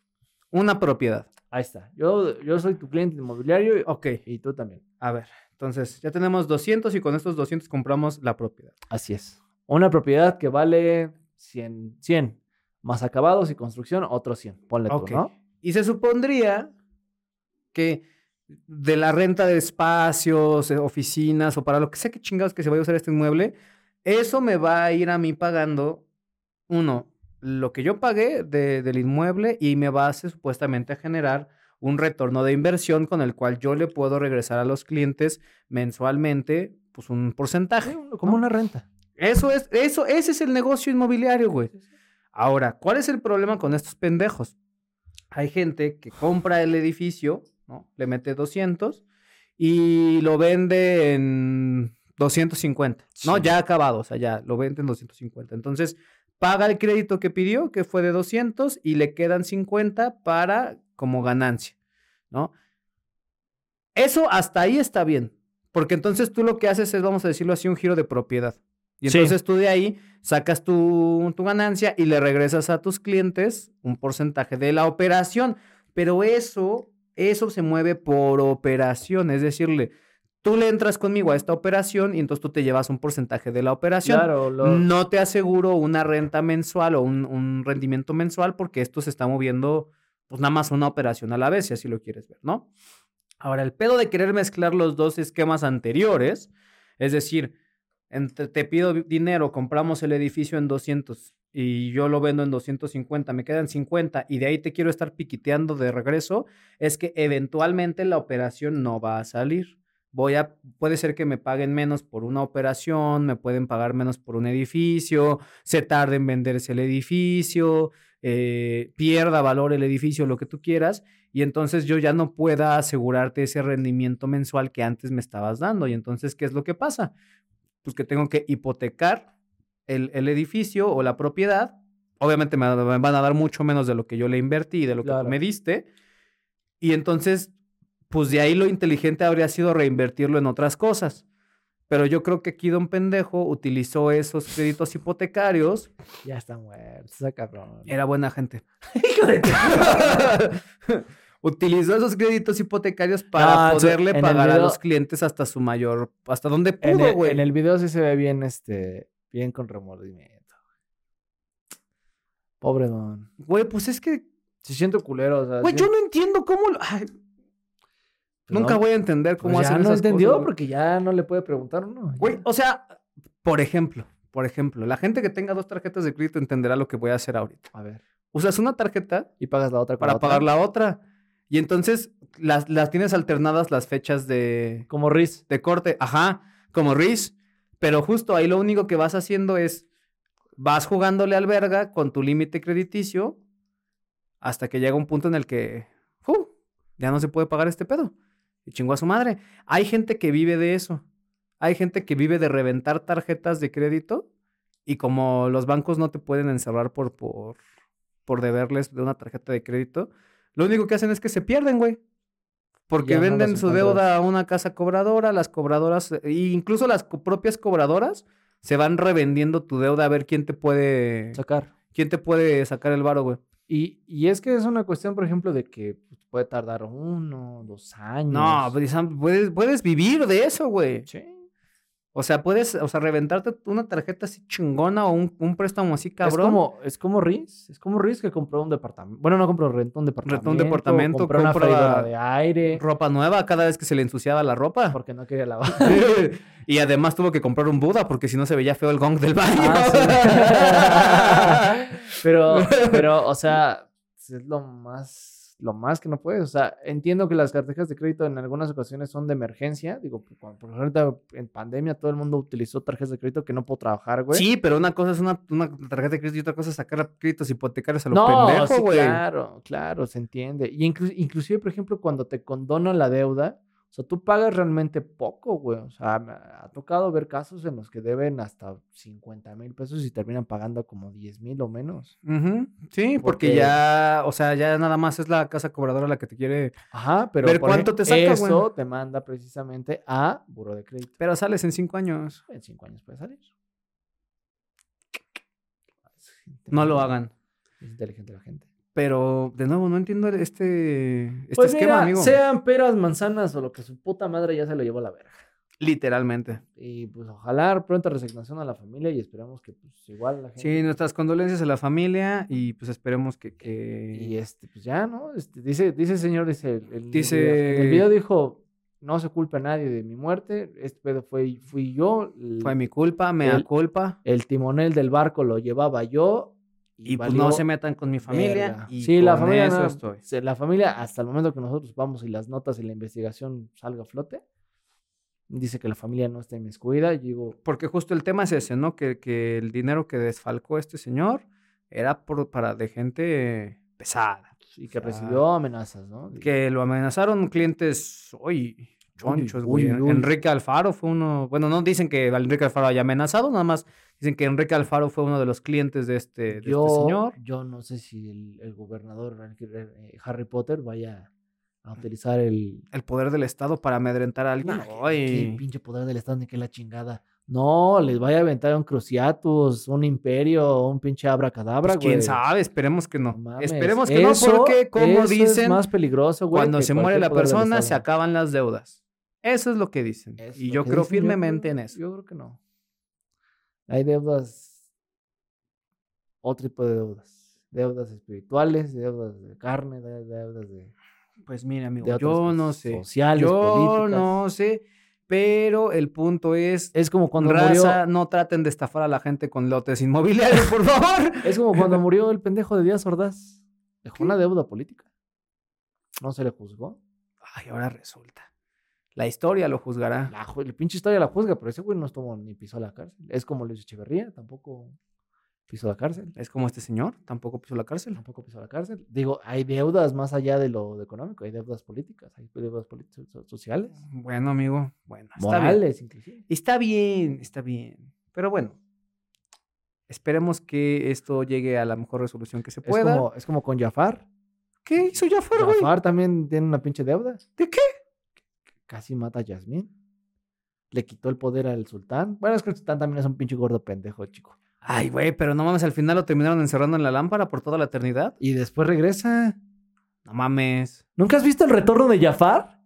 una propiedad. Ahí está. Yo, yo soy tu cliente inmobiliario Ok, y tú también. a ver. Entonces, ya tenemos 200 y con estos 200 compramos la propiedad. Así es. Una propiedad que vale 100, 100 más acabados y construcción, otros 100. Ponle tú. ¿no? Y se supondría que de la renta de espacios, eh, oficinas o para lo que sea que chingados que se vaya a usar este inmueble, eso me va a ir a mí pagando, uno, lo que yo pagué de- del inmueble y me va a hacer, supuestamente a generar un retorno de inversión con el cual yo le puedo regresar a los clientes mensualmente pues un porcentaje. Como ¿no? una renta. Eso es, eso, ese es el negocio inmobiliario, güey. Ahora, ¿cuál es el problema con estos pendejos? Hay gente que compra el edificio, ¿no? Le mete 200 y lo vende en 250, ¿no? Sí. Ya acabado, o sea, ya lo vende en 250. Entonces, paga el crédito que pidió, que fue de 200, y le quedan 50 para como ganancia, ¿no? Eso hasta ahí está bien, porque entonces tú lo que haces es, vamos a decirlo así, un giro de propiedad. Y Sí. entonces tú de ahí sacas tu, tu ganancia y le regresas a tus clientes un porcentaje de la operación. Pero eso, eso se mueve por operación. Es decirle, tú le entras conmigo a esta operación y entonces tú te llevas un porcentaje de la operación. Claro, lo- No te aseguro una renta mensual o un, un rendimiento mensual porque esto se está moviendo, pues nada más una operación a la vez, si así lo quieres ver, ¿no? Ahora, el pedo de querer mezclar los dos esquemas anteriores, es decir, entre- te pido dinero, compramos el edificio en 200 y yo lo vendo en 250, me quedan 50 y de ahí te quiero estar piquiteando de regreso, es que eventualmente la operación no va a salir. Voy a, puede ser que me paguen menos por una operación, me pueden pagar menos por un edificio, se tarde en venderse el edificio, eh, pierda valor el edificio, lo que tú quieras, y entonces yo ya no pueda asegurarte ese rendimiento mensual que antes me estabas dando. Y entonces, ¿qué es lo que pasa? Pues que tengo que hipotecar el, el edificio o la propiedad. Obviamente me, me van a dar mucho menos de lo que yo le invertí y de lo que tú me diste. Y entonces, pues de ahí lo inteligente habría sido reinvertirlo en otras cosas. Pero yo creo que aquí Don Pendejo utilizó esos créditos hipotecarios. Ya está muerto, esa cabrón. Era buena gente. Hijo de utilizó esos créditos hipotecarios para No, eso- poderle pagar a los clientes hasta su mayor, hasta donde pudo, güey. en el video sí se ve bien, este, bien con remordimiento. Pobre don. Güey, pues es que, Se siento culero, o sea. güey, yo no entiendo cómo, lo- ay, Nunca voy a entender Pues cómo ya hacen no esas entendió cosas, porque ya no le puede preguntar uno. Güey, ya. o sea, por ejemplo, por ejemplo, la gente que tenga dos tarjetas de crédito entenderá lo que voy a hacer ahorita. A ver. Usas una tarjeta Y pagas la otra para la otra? pagar la otra. Y entonces las, las tienes alternadas las fechas de, Como de corte. Ajá. como Reese, pero justo ahí lo único que vas haciendo es, vas jugándole al verga con tu límite crediticio hasta que llega un punto en el que, ya no se puede pagar este pedo. Y chingó a su madre. Hay gente que vive de eso. Hay gente que vive de reventar tarjetas de crédito y como los bancos no te pueden encerrar por, por, por deberles de una tarjeta de crédito, lo único que hacen es que se pierden, güey. Porque Ya venden su deuda a una casa cobradora, las cobradoras, e incluso las co- propias cobradoras se van revendiendo tu deuda a ver quién te puede, Sacar. quién te puede sacar el varo, güey. Y, y es que es una cuestión, por ejemplo, de que puede tardar uno, dos años. No, pues, Sam, puedes, puedes vivir de eso, güey. Sí. O sea, puedes, o sea, reventarte una tarjeta así chingona o un, un préstamo así cabrón. Es como, es como Riz, es como Riz que compró un departamento. Bueno, no compró, rentó un departamento. departamento, compró una freidora de aire. ropa nueva cada vez que se le ensuciaba la ropa. Porque no quería lavar. y además tuvo que comprar un Buda porque si no se veía feo el gong del baño. Ah, sí. pero, pero, o sea, es lo más, lo más que no puedes. O sea, entiendo que las tarjetas de crédito en algunas ocasiones son de emergencia. Digo, cuando, por ejemplo, en pandemia todo el mundo utilizó tarjetas de crédito que no puedo trabajar, güey. Sí, pero una cosa es una, una tarjeta de crédito y otra cosa es sacar créditos hipotecarios a lo No, pendejo, sí, güey. claro, claro, se entiende. Y inclu- inclusive, por ejemplo, cuando te condonan la deuda, o sea, tú pagas realmente poco, güey. O sea, me ha tocado ver casos en los que deben hasta 50 mil pesos y terminan pagando como 10 mil o menos. Ujú, Sí, porque Porque- ya, o sea, ya nada más es la casa cobradora la que te quiere. Ajá, pero Ver cuánto te saca, güey. Eso te manda precisamente a buro de crédito. Pero sales en cinco años. En cinco años puede salir. No lo hagan. Es inteligente la gente. Pero, de nuevo, no entiendo este, este Pues esquema, mira, amigo. sean peras, manzanas o lo que su puta madre ya se lo llevó a la verga. Literalmente. Y pues ojalá pronta resignación a la familia y esperemos que pues igual la gente... Sí, nuestras condolencias a la familia y pues esperemos que... Y que... este, pues ya, ¿no? Este, dice, dice el señor, dice, el, Dice- el video dijo, no se culpa a nadie de mi muerte, este pedo fue, fui yo, el, Fue mi culpa, mea el- culpa. el timonel del barco lo llevaba yo. Y pues valió no se metan con mi familia. Y sí, la con familia, eso no, estoy. la familia, hasta el momento que nosotros vamos y las notas y la investigación salga a flote, dice que la familia no está inmiscuida. Y digo, Porque justo el tema es ese, ¿no? Que, que el dinero que desfalcó este señor era por, para de gente pesada. y que O sea, recibió amenazas, ¿no? Que lo amenazaron clientes, uy, chonchos, güey. Enrique Alfaro fue uno, bueno, no dicen que Enrique Alfaro haya amenazado, nada más dicen que Enrique Alfaro fue uno de los clientes de este, de este señor. yo no sé si el, el gobernador eh, Harry Potter vaya a utilizar el, El poder del Estado para amedrentar a alguien. Nah, ¿qué- pinche poder del Estado ni qué la chingada. No, les vaya a aventar un Cruciatus, un Imperio, un pinche Abracadabra, Pues, quién güey. sabe, esperemos que no. No esperemos que eso- no, porque como es dicen, más peligroso, güey, cuando se muere la persona se acaban las deudas. Eso es lo que dicen. Es y yo creo dicen, firmemente creo- en eso. Yo creo que no. Hay deudas, otro tipo de deudas. Deudas espirituales, deudas de carne, de- deudas de, Pues mira, amigo, de yo no sé. sociales, yo políticas. no sé, pero el punto es, Es como cuando raza, murió, no traten de estafar a la gente con lotes inmobiliarios, por favor. es como cuando murió el pendejo de Díaz Ordaz. Dejó una deuda política. No se le juzgó. Ay, ahora resulta. La historia lo juzgará. La, la pinche historia la juzga, pero ese güey no estuvo ni pisó la cárcel. Es como Luis Echeverría, tampoco pisó la cárcel. Es como este señor, tampoco pisó la cárcel. Tampoco pisó la cárcel. Digo, hay deudas más allá de lo de económico, hay deudas políticas, hay deudas sociales, Bueno, amigo, bueno, está bien. morales, inclusive. Está bien, está bien. Pero bueno, esperemos que esto llegue a la mejor resolución que se Es pueda. como, es como con Jafar. ¿Qué hizo Jafar, güey? Jafar también tiene una pinche deuda. ¿De qué? Casi mata a Yasmín. Le quitó el poder al sultán. Bueno, es que el sultán también es un pinche gordo pendejo, chico. Ay, güey, pero no mames, al final lo terminaron encerrando en la lámpara por toda la eternidad. Y después regresa. No mames. ¿Nunca has visto el retorno de Jafar?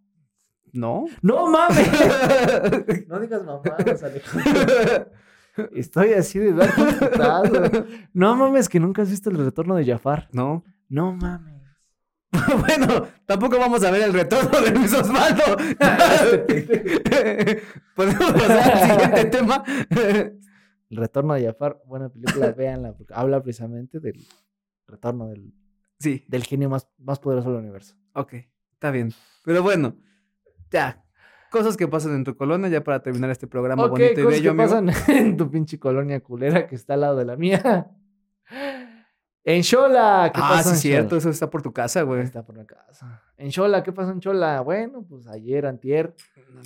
¿No? ¡No mames! no digas mamadas, Alejandro. Estoy así de dar. No mames, que nunca has visto el retorno de Jafar. no. No mames. bueno, tampoco vamos a ver el retorno de Luis Osvaldo. Podemos pasar al siguiente tema. El retorno de Jafar, buena película, véanla, porque habla precisamente del retorno del, sí, del genio más, más poderoso del universo. ok, está bien. Pero bueno, ya. Cosas que pasan en tu colonia ya para terminar este programa bonito y cosas bello, que amigo. pasan en tu pinche colonia culera que está al lado de la mía. En Xola, ¿qué Ah, pasó sí, en cierto, Xola? eso está por tu casa, güey. Está por la casa. En Xola, ¿qué pasó en Xola? Bueno, pues ayer, antier,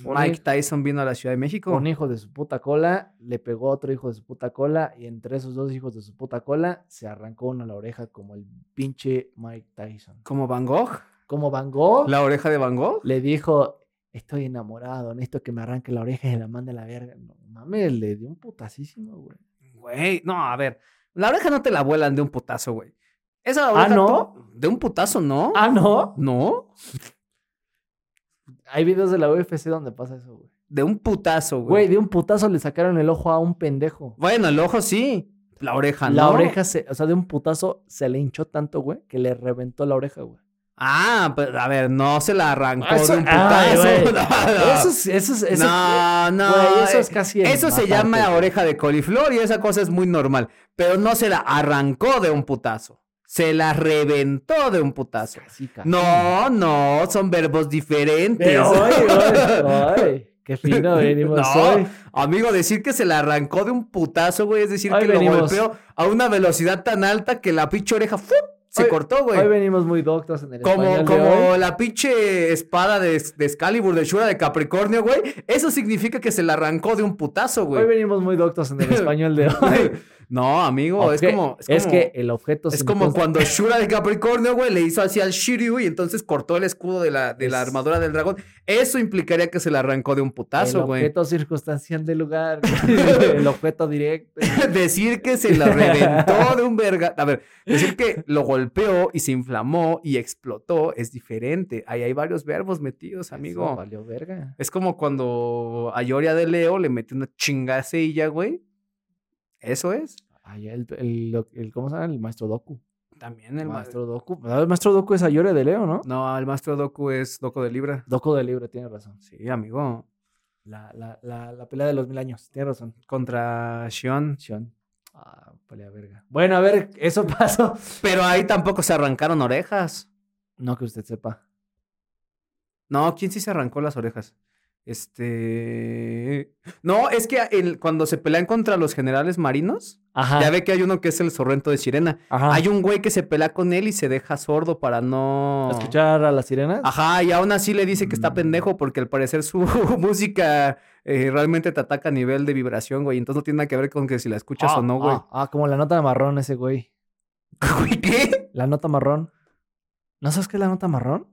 Mike hijo- Tyson vino a la Ciudad de México. un hijo de su puta cola le pegó a otro hijo de su puta cola y entre esos dos hijos de su puta cola se arrancó uno la oreja como el pinche Mike Tyson. Como Van Gogh. Como Van Gogh La oreja de Van Gogh. le dijo, estoy enamorado, necesito que me arranque la oreja y la mande a la verga. No mames, le dio un putasísimo, güey. Güey, no, a ver. La oreja no te la vuelan de un putazo, güey. Esa oreja ¿no? to- De un putazo, ¿no? Ah, ¿no? No. Hay videos de la UFC donde pasa eso, güey. De un putazo, Güey, güey. de un putazo le sacaron el ojo a un pendejo. Bueno, el ojo sí. La oreja no. La oreja, se, o sea, de un putazo se le hinchó tanto, güey, que le reventó la oreja, güey. Ah, pero a ver, no se la arrancó Ah, eso- de un putazo. No, no. Eso es, eso es, eso no, no. güey, eso es casi Eso se llama oreja de coliflor y esa cosa es muy normal. Pero no se la arrancó de un putazo. Se la reventó de un putazo. Casi, casi. No, no, son verbos diferentes. Pero, qué fino venimos No, hoy. amigo, decir que se la arrancó de un putazo, güey, es decir, Hoy que lo golpeó a una velocidad tan alta que la pinche oreja ¡fu! Se Hoy- cortó, güey. Hoy venimos muy doctos en el Como, español de como hoy. la pinche espada de, de Excalibur de Shura de Capricornio, güey. Eso significa que se la arrancó de un putazo, Hoy güey. venimos muy doctos en el español de hoy. No, amigo, es como. Es, que el objeto Es como cuando Shura de Capricornio, güey, le hizo así al Shiryu y entonces cortó el escudo de la, de la armadura del dragón. Eso implicaría que se la arrancó de un el putazo, güey. objeto circunstancial del lugar, el objeto directo. decir que se la reventó de un verga. A ver, decir que lo golpeó y se inflamó y explotó es diferente. Ahí hay varios verbos metidos, Eso amigo. valió verga. Es como cuando a Yoria de Leo le metió una chingacilla, güey. Eso es. Ay, el, el, el- ¿cómo se llama? El maestro Doku. También el maestro. Doku. Ah, El maestro Doku es Ayore de Leo, ¿no? No, el maestro Doku es Doku de Libra. Doku de Libre, tiene razón. Sí, amigo. La, la, la, la pelea de los mil años, tiene razón. Contra Shion. Sean. Ah, pelea verga. Bueno, a ver, eso pasó. Pero ahí tampoco se arrancaron orejas. No que usted sepa. No, ¿quién sí se arrancó las orejas? Este. No, es que el- cuando se pelean contra los generales marinos, Ajá. ya ve que hay uno que es el Sorrento de Sirena. Ajá. Hay un güey que se pelea con él y se deja sordo para no. ¿Escuchar a las sirenas? Ajá, y aún así le dice que está Mm. pendejo porque al parecer su música eh, realmente te ataca a nivel de vibración, güey. Entonces no tiene nada que ver con que si la escuchas o no, güey. Ah, ah, como la nota de marrón ese güey. Güey, ¿Qué? La nota marrón. ¿No sabes qué es la nota marrón?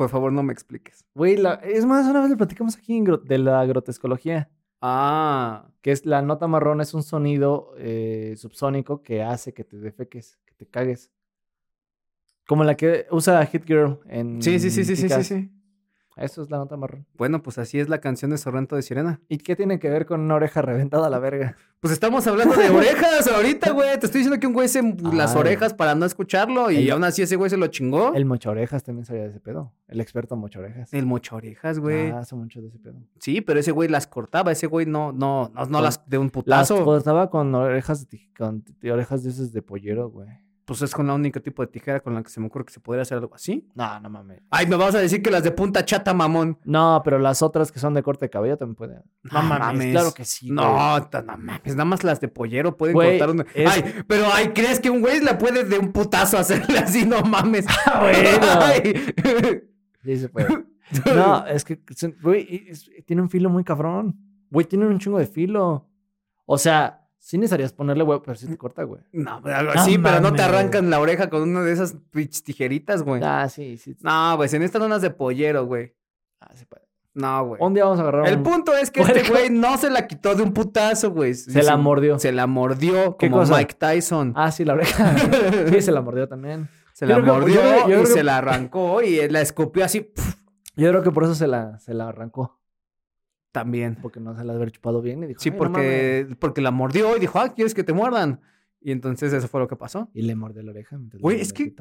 Por favor, no me expliques. Güey, la... es más, una vez le platicamos aquí en de la grotescología. Ah, Que es la nota marrón es un sonido eh, subsónico que hace que te defeques, que te cagues. Como la que usa Hit Girl en. sí, sí, sí, sí, sí, sí, sí. Eso es la nota marrón. Bueno, pues así es la canción de Sorrento de Sirena. ¿Y qué tiene que ver con una oreja reventada a la verga? Pues estamos hablando de orejas ahorita, güey. Te estoy diciendo que un güey se las Ay. orejas para no escucharlo y El- aún así ese güey se lo chingó. El mocha orejas también sabía de ese pedo. El experto mocha orejas. El mocha orejas, güey. Ah, hace mucho de ese pedo. Sí, pero ese güey las cortaba. Ese güey no, no, no, no Con- las de un Las putazo. cortaba con orejas con orejas de esas de pollero, güey. Pues es con la única tipo de tijera con la que se me ocurre que se podría hacer algo así. No, no mames. Ay, me vas a decir que las de punta chata, mamón. No, pero las otras que son de corte de cabello también pueden. No mames. Claro que sí. güey. No, ta- no mames, nada más las de pollero pueden Güey, cortar una. es- Ay, pero ay, ¿crees que un güey la puede de un putazo hacerle así? No mames. bueno. Ay. Sí se puede. No, es que, güey, es- tiene un filo muy cabrón. Güey, tiene un chingo de filo. O sea, sí necesitarías ponerle, güey, pero sí te corta, güey. No, pero algo No así, pero no te arrancan la oreja con una de esas tijeritas, güey. Ah, sí, sí. No, pues en estas unas de pollero, güey. Ah, se puede. No, güey. Un día vamos a agarrar El un- punto es que este güey no se la quitó de un putazo, güey. Se la mordió. Se la mordió ¿Qué como cosa? Mike Tyson. Ah, sí, la oreja. sí, se la mordió también. se yo la que- mordió yo creo- yo y que- se la arrancó y la escupió así Yo creo que por eso se la, se la arrancó. También. Porque no se la haber chupado bien y dijo, Sí, "Ay, no porque, porque la mordió y dijo, ah, ¿quieres que te muerdan? Y entonces eso fue lo que pasó. mames". Y le mordió la oreja. Güey, le es que-.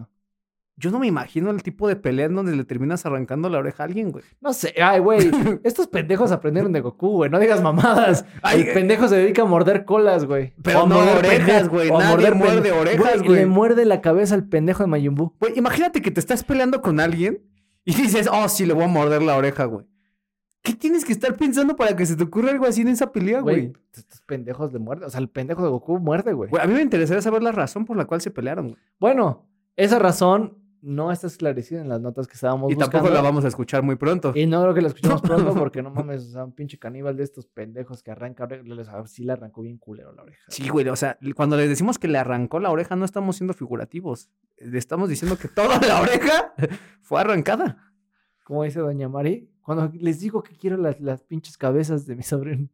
Yo no me imagino el tipo de pelea en donde le terminas arrancando la oreja a alguien, güey. No sé, ay, güey. Estos pendejos aprendieron de Goku, güey. No digas mamadas. Ay, el pendejo se dedica a morder colas, güey. Pero O no morder orejas, güey. o Nadie morder muerde orejas, Le güey. muerde la cabeza al pendejo de Majin Buu. Güey, imagínate que te estás peleando con alguien y dices, oh, sí, le voy a morder la oreja, güey. ¿Qué tienes que estar pensando para que se te ocurra algo así en esa pelea, Güey, estos pendejos de muerte. O sea, el pendejo de Goku muerde, güey. A mí me interesaría saber la razón por la cual se pelearon. güey. Bueno, esa razón no está esclarecida en las notas que estábamos Y buscando. tampoco la vamos a escuchar muy pronto. Y no creo que la escuchemos pronto porque no mames, o sea, un pinche caníbal de estos pendejos que arranca oreja. Sí le arrancó bien culero la oreja. Sí, güey, o sea, cuando les decimos que le arrancó la oreja, no estamos siendo figurativos. Le estamos diciendo que toda la oreja fue arrancada. Como dice Doña Mari, cuando les digo que quiero las, las pinches cabezas de mi sobrino,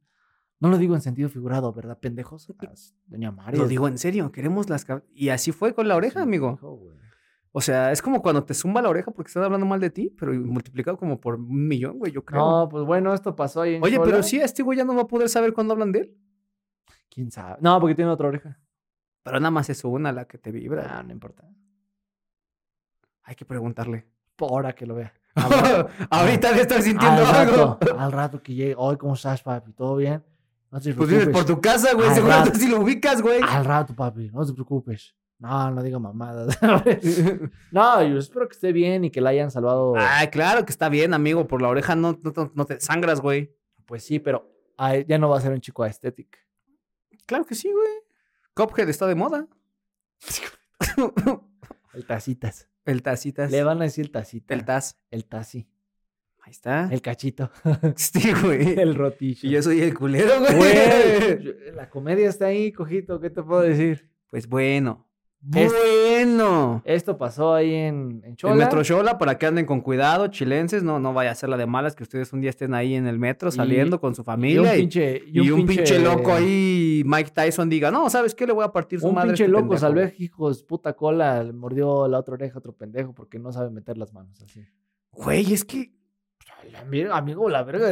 no lo digo en sentido figurado, ¿verdad, pendejos? Ah, Doña Mari. Lo digo en serio, queremos las cab- Y así fue con la oreja, Sí, amigo. O sea, es como cuando te zumba la oreja porque están hablando mal de ti, pero multiplicado como por un millón, güey, yo creo. No, pues bueno, esto pasó ahí en Oye, pero sí, este güey ya no va a poder saber cuándo hablan de él. ¿Quién sabe? No, porque tiene otra oreja. Pero nada más es una la que te vibra. No, no importa. Hay que preguntarle. Por ahora que lo vea. Rato- Ahorita de estar sintiendo al algo. rato, al rato que llegue. Hoy, ¿cómo estás, papi? ¿Todo bien? No te Pues vives preocupes. por tu casa, güey. Tú sí lo ubicas, güey. Al rato, papi. No te preocupes. No, no diga mamadas. no, yo espero que esté bien y que la hayan salvado. Ay, claro que está bien, amigo. Por la oreja no, no, no te sangras, güey. Pues sí, pero ay, ya no va a ser un chico aesthetic. Claro que sí, güey. Cuphead está de moda. El tacitas. El tacitas. Le van a decir el tacita. El taz. El taci. Ahí está. El cachito. Sí, güey. el rotillo. Y yo soy el culero, güey. La comedia está ahí, cojito. ¿Qué te puedo decir? Pues bueno. Bueno. Esto pasó ahí en, en Chola. El Metro Xola, para que anden con cuidado, chilenses, no, no vaya a ser la de malas que ustedes un día estén ahí en el metro Y- saliendo con su Y un familia y, pinche, y un pinche loco ahí, Mike Tyson diga, no, ¿sabes qué? Le voy a partir su Un madre. a pinche este loco pendejo". salvaje, hijos, puta cola, le mordió la otra oreja a otro pendejo porque no sabe meter las manos así. Güey, es que... Amigo, la verga.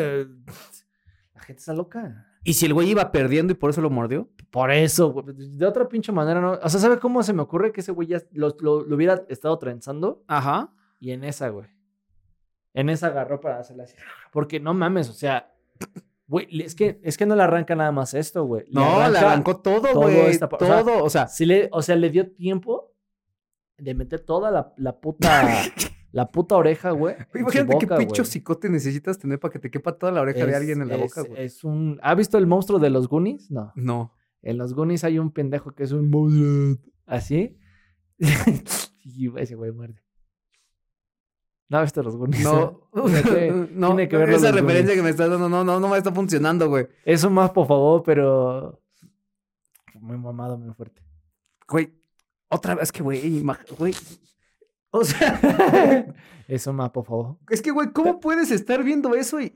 La gente está loca. ¿Y si el güey iba perdiendo y por eso lo mordió? Por eso, güey, de otra pinche manera, ¿no? O sea, ¿sabe cómo se me ocurre que ese güey ya lo, lo- lo hubiera estado trenzando? Ajá. Y en esa, güey. En esa agarró para hacerla así. Porque no mames, o sea, güey, es que, es que no le arranca nada más esto, güey. Le No, le arrancó todo, todo güey. esta pa- o sea, todo, o sea... Sí le, o sea, le dio tiempo de meter toda la, la puta, la puta oreja, güey. Imagínate qué pincho güey. cicote necesitas tener para que te quepa toda la oreja de Es- alguien en la es- boca, güey. Es un. ¿Ha visto el monstruo de los Goonies? No. No. En los Goonies hay un pendejo que es un monstruo. Así. y ese güey muerde. ¿No has visto los Goonies? No, no, tiene que verlo esa referencia Goonies. que me estás dando, no, no, no me está funcionando, güey. Es un más, por favor, pero. Muy mamado, muy fuerte. Güey, otra vez que, güey, güey. O sea, Es un más, por favor. es que, güey, ¿cómo puedes estar viendo eso y...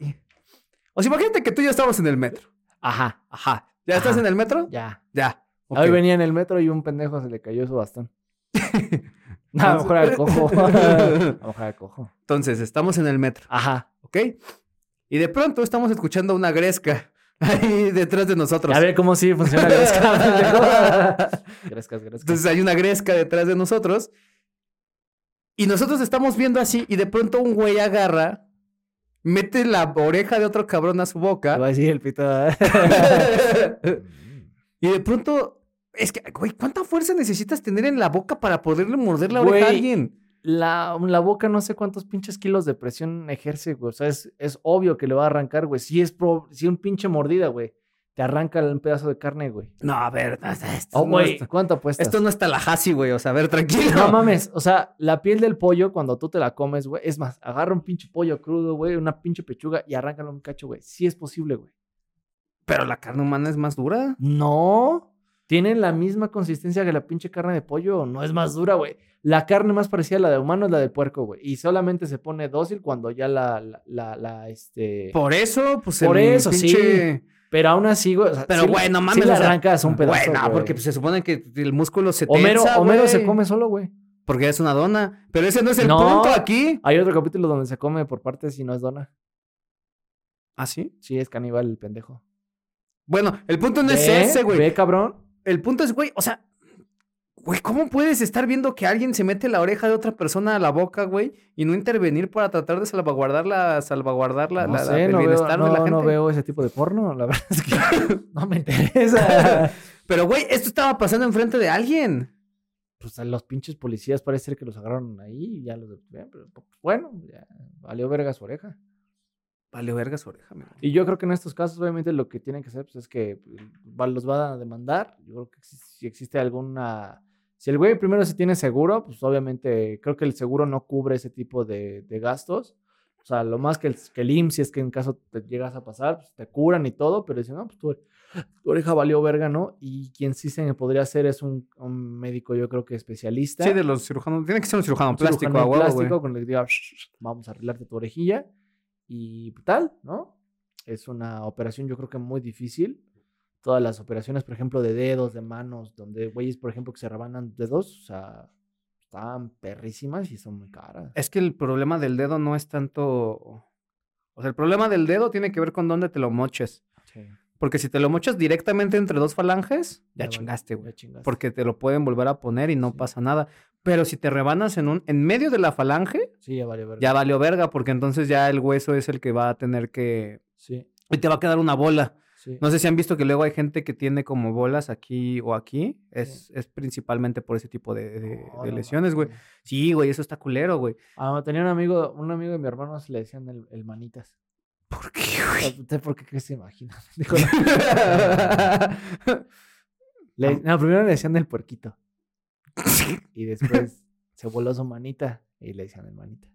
O sea, imagínate que tú y yo estamos en el metro. Ajá. Ajá. ¿Ya estás en el metro? Ya. Ya. ok. Hoy venía en el metro y un pendejo se le cayó su bastón. No, a lo mejor el cojo. a lo mejor el cojo. Entonces, estamos en el metro, Ajá. ¿ok? Y de pronto estamos escuchando una gresca ahí detrás de nosotros. A ver cómo sí funciona la gresca. Grescas, grescas. Entonces hay una gresca detrás de nosotros. Y nosotros estamos viendo así y de pronto un güey agarra, mete la oreja de otro cabrón a su Te va boca. a decir el pito. y de pronto, es que, güey, ¿cuánta fuerza necesitas tener en la boca para poderle morder la oreja a Güey. alguien? La, la boca no sé cuántos pinches kilos de presión ejerce, güey. O sea, es, es obvio que le va a arrancar, güey. Si es pro, si un pinche mordida, güey, te arranca un pedazo de carne, güey. No, a ver, esto, Oh, no, güey, es, ¿cuánto apuestas? esto no es Tallahassee, güey. O sea, a ver, tranquilo. No mames, o sea, la piel del pollo cuando tú te la comes, güey, es más, agarra un pinche pollo crudo, güey, una pinche pechuga y arráncalo un cacho, güey. Sí es posible, güey. Pero la carne humana es más dura. No, tienen la misma consistencia que la pinche carne de pollo, no es más dura, güey. La carne más parecida a la de humano es la de puerco, güey. Y solamente se pone dócil cuando ya la, la, la, la, este... Por eso, pues Por el eso, sí. Pero aún así, güey. o sea, Pero, sí- güey, no sí mames, le o sea, arrancas un pedazo, Bueno, güey. porque pues, se supone que el músculo se Homero, tensa, Homero se come solo, güey. Porque es una dona. Pero ese no es el No. punto aquí. Hay otro capítulo donde se come por partes y no es dona. ¿Ah, sí? Sí, es caníbal el pendejo. Bueno, el punto no es ese, güey. Ve, cabrón. El punto es, güey, o sea, güey, ¿cómo puedes estar viendo que alguien se mete la oreja de otra persona a la boca, güey, y no intervenir para tratar de salvaguardar la, salvaguardar la, no la- la- sé, el no veo, bienestar de la no, gente? no veo ese tipo de porno. La verdad es que no me interesa. Pero, güey, esto estaba pasando enfrente de alguien. pues a los pinches policías parece ser que los agarraron ahí y ya los detuvieron. Pero pues, bueno, ya valió verga su oreja. Vale verga su oreja, amigo. Y yo creo que en estos casos, obviamente, lo que tienen que hacer pues, es que va- los van a demandar. Yo creo que si existe alguna. Si el güey primero se tiene seguro, pues obviamente creo que el seguro no cubre ese tipo de, de gastos. O sea, lo más que el, que el IMSS, si es que en caso te llegas a pasar, pues te curan y todo, pero dicen, no, pues tu, tu oreja valió verga, ¿no? Y quien sí se podría hacer es un, un médico, yo creo que especialista. Sí, de los cirujanos. Tiene que ser un cirujano un plástico, cirujano plástico con el que diga, vamos a arreglarte tu orejilla y tal, ¿no? Es una operación yo creo que muy difícil. Todas las operaciones, por ejemplo, de dedos, de manos, donde güeyes, por ejemplo, que se rebanan dedos, o sea, están perrísimas y son muy caras. Es que el problema del dedo no es tanto. O sea, el problema del dedo tiene que ver con dónde te lo moches. Sí, Porque si te lo mochas directamente entre dos falanges, ya, valió, chingaste, ya güey. Porque te lo pueden volver a poner y no Sí. pasa nada. Pero si te rebanas en un, en medio de la falange, Sí, ya valió verga. ya valió verga, porque entonces ya el hueso es el que va a tener que. Sí, Y te va a quedar una bola. Sí. No sé si han visto que luego hay gente que tiene como bolas aquí o aquí. Es, es principalmente por ese tipo de, de- No, de no lesiones, güey. Sí, güey, eso está culero, güey. Ah, tenía un amigo, un amigo de mi hermano, se le decían el, el manitas. ¿Por qué, ¿Usted por qué crees que se imagina? Güey? Le- no, primero le decían el puerquito. Y después se voló su manita y le decían el manita.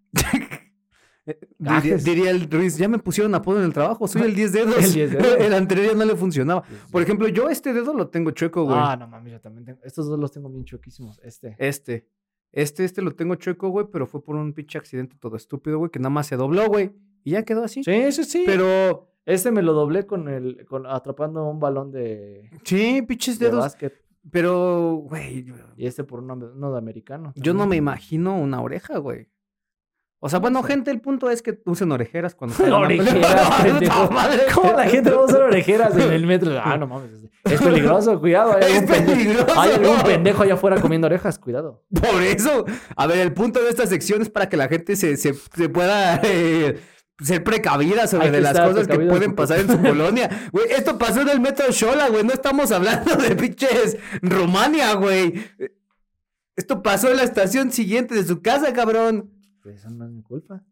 Diría, Gajes. diría el Ruiz, ya me pusieron apodo en el trabajo, soy el 10 dedos. El 10 dedos. el anterior ya no le funcionaba. Por ejemplo, yo este dedo lo tengo chueco, güey. Ah, no mames, yo también tengo. Estos dos los tengo bien choquísimos. Este. Este. Este, este lo tengo chueco, güey, pero fue por un pinche accidente todo estúpido, güey, que nada más se dobló, güey. Y ya quedó así. Sí, sí, sí. Pero, este me lo doblé con el. Con, atrapando un balón de, sí, pinches de dedos. básquet. Pero, güey, Y este por uno, uno de americano. yo no me imagino una oreja, güey. O sea, No bueno, gente, el punto es que usen orejeras cuando salgan Orejeras, pendejo. ¿Cómo la gente va a usar orejeras en el metro? Ah, no mames. es- peligroso, cuidado. Hay Es algún, pendejo, peligroso. hay algún pendejo allá afuera comiendo orejas, cuidado. Por eso, a ver, el punto de esta sección es para que la gente se, se, se pueda eh, ser precavida sobre Hay que de las estar cosas que pueden pasar en su colonia. Güey, esto pasó en el metro Shola, güey. No estamos hablando de pinches Rumania, güey. Esto pasó en la estación siguiente de su casa, cabrón. Pues Eso no es mi culpa.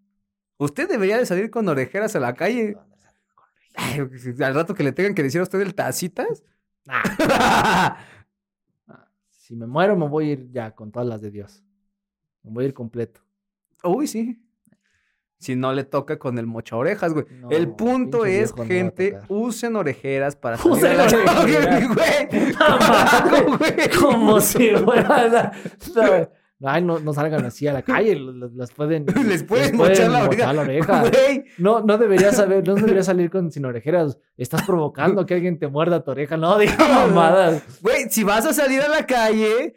Usted debería de salir con orejeras a la calle. Ay, al rato que le tengan que decir a usted el tacitas. Ah, Si me muero, me voy a ir ya con todas las de Dios. Me voy a ir completo. Uy, sí. Si no le toca con el mocha orejas, güey. No, el punto es, no gente, usen orejeras para salir Usen la orejeras. güey. Como si fuera Ay, no, no salgan así a la calle, las pueden... Les pueden mochar la oreja. No, no deberías saber, no deberías salir con sin orejeras. Estás provocando que alguien te muerda tu oreja. No, diga mamadas. Güey, si vas a salir a la calle,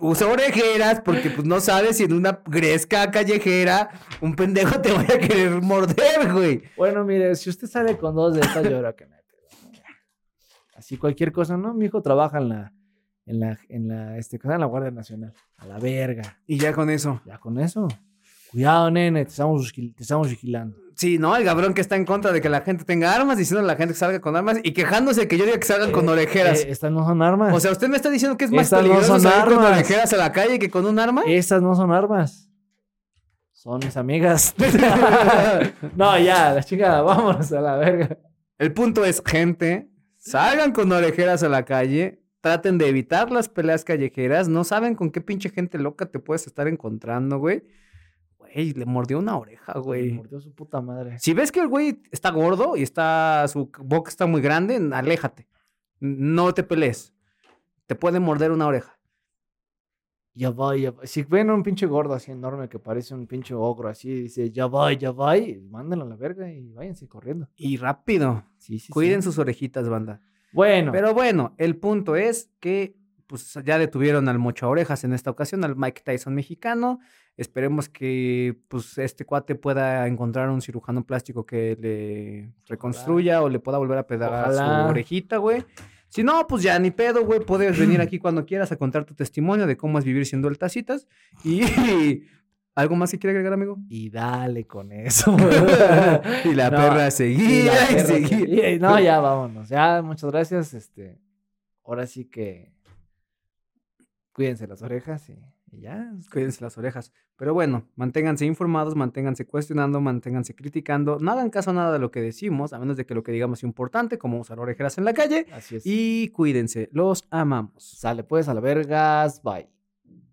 usa orejeras porque pues no sabes si en una gresca callejera un pendejo te vaya a querer morder, güey. Bueno, mire, si usted sale con dos de estas, yo creo que pedo. Así cualquier cosa, ¿no? Mi hijo trabaja en la, en la, en la, este, en la Guardia Nacional. A la verga. Y ya con eso. Ya con eso. Cuidado, nene, te estamos, te estamos vigilando. Sí, ¿no? El cabrón que está en contra de que la gente tenga armas, diciendo a la gente que salga con armas y quejándose que yo diga que salgan con Eh, orejeras. eh, estas no son armas. O sea, ¿usted me está diciendo que es más Estas no peligroso son salir con orejeras a la calle que con un arma? Estas no son armas. Son mis amigas. no, ya, la chingada, vámonos a la verga. El punto es, gente, salgan con orejeras a la calle, traten de evitar las peleas callejeras, no saben con qué pinche gente loca te puedes estar encontrando, güey. Güey, le mordió una oreja, güey. mordió su puta madre. Si ves que el güey está gordo y está su boca está muy grande, aléjate. No te pelees. Te puede morder una oreja. Ya voy, ya voy. Si ven a un pinche gordo así enorme que parece un pinche ogro así, dice, ya voy, ya voy, mándenlo a la verga y váyanse corriendo. Y rápido. Sí, sí, Cuiden sí. sus orejitas, banda. Bueno, Pero bueno, el punto es que pues ya detuvieron al mocha orejas en esta ocasión, al Mike Tyson mexicano. Esperemos que pues este cuate pueda encontrar un cirujano plástico que le reconstruya o le pueda volver a pedar a su orejita, güey. Si no, pues ya ni pedo, güey. Puedes venir aquí cuando quieras a contar tu testimonio de cómo es vivir siendo el tacitas. Y algo más que quiere agregar, amigo. y dale con eso. y la No, perra seguía y perra seguía. No, ya vámonos. Ya, muchas gracias. Este, ahora sí que cuídense las orejas y, Y ya, cuídense las orejas. Pero bueno, manténganse informados, manténganse cuestionando, manténganse criticando. No hagan caso a nada de lo que decimos, a menos de que lo que digamos sea importante, como usar orejeras en la calle. Así es. Y cuídense, los amamos. Sale pues a la vergas. Bye.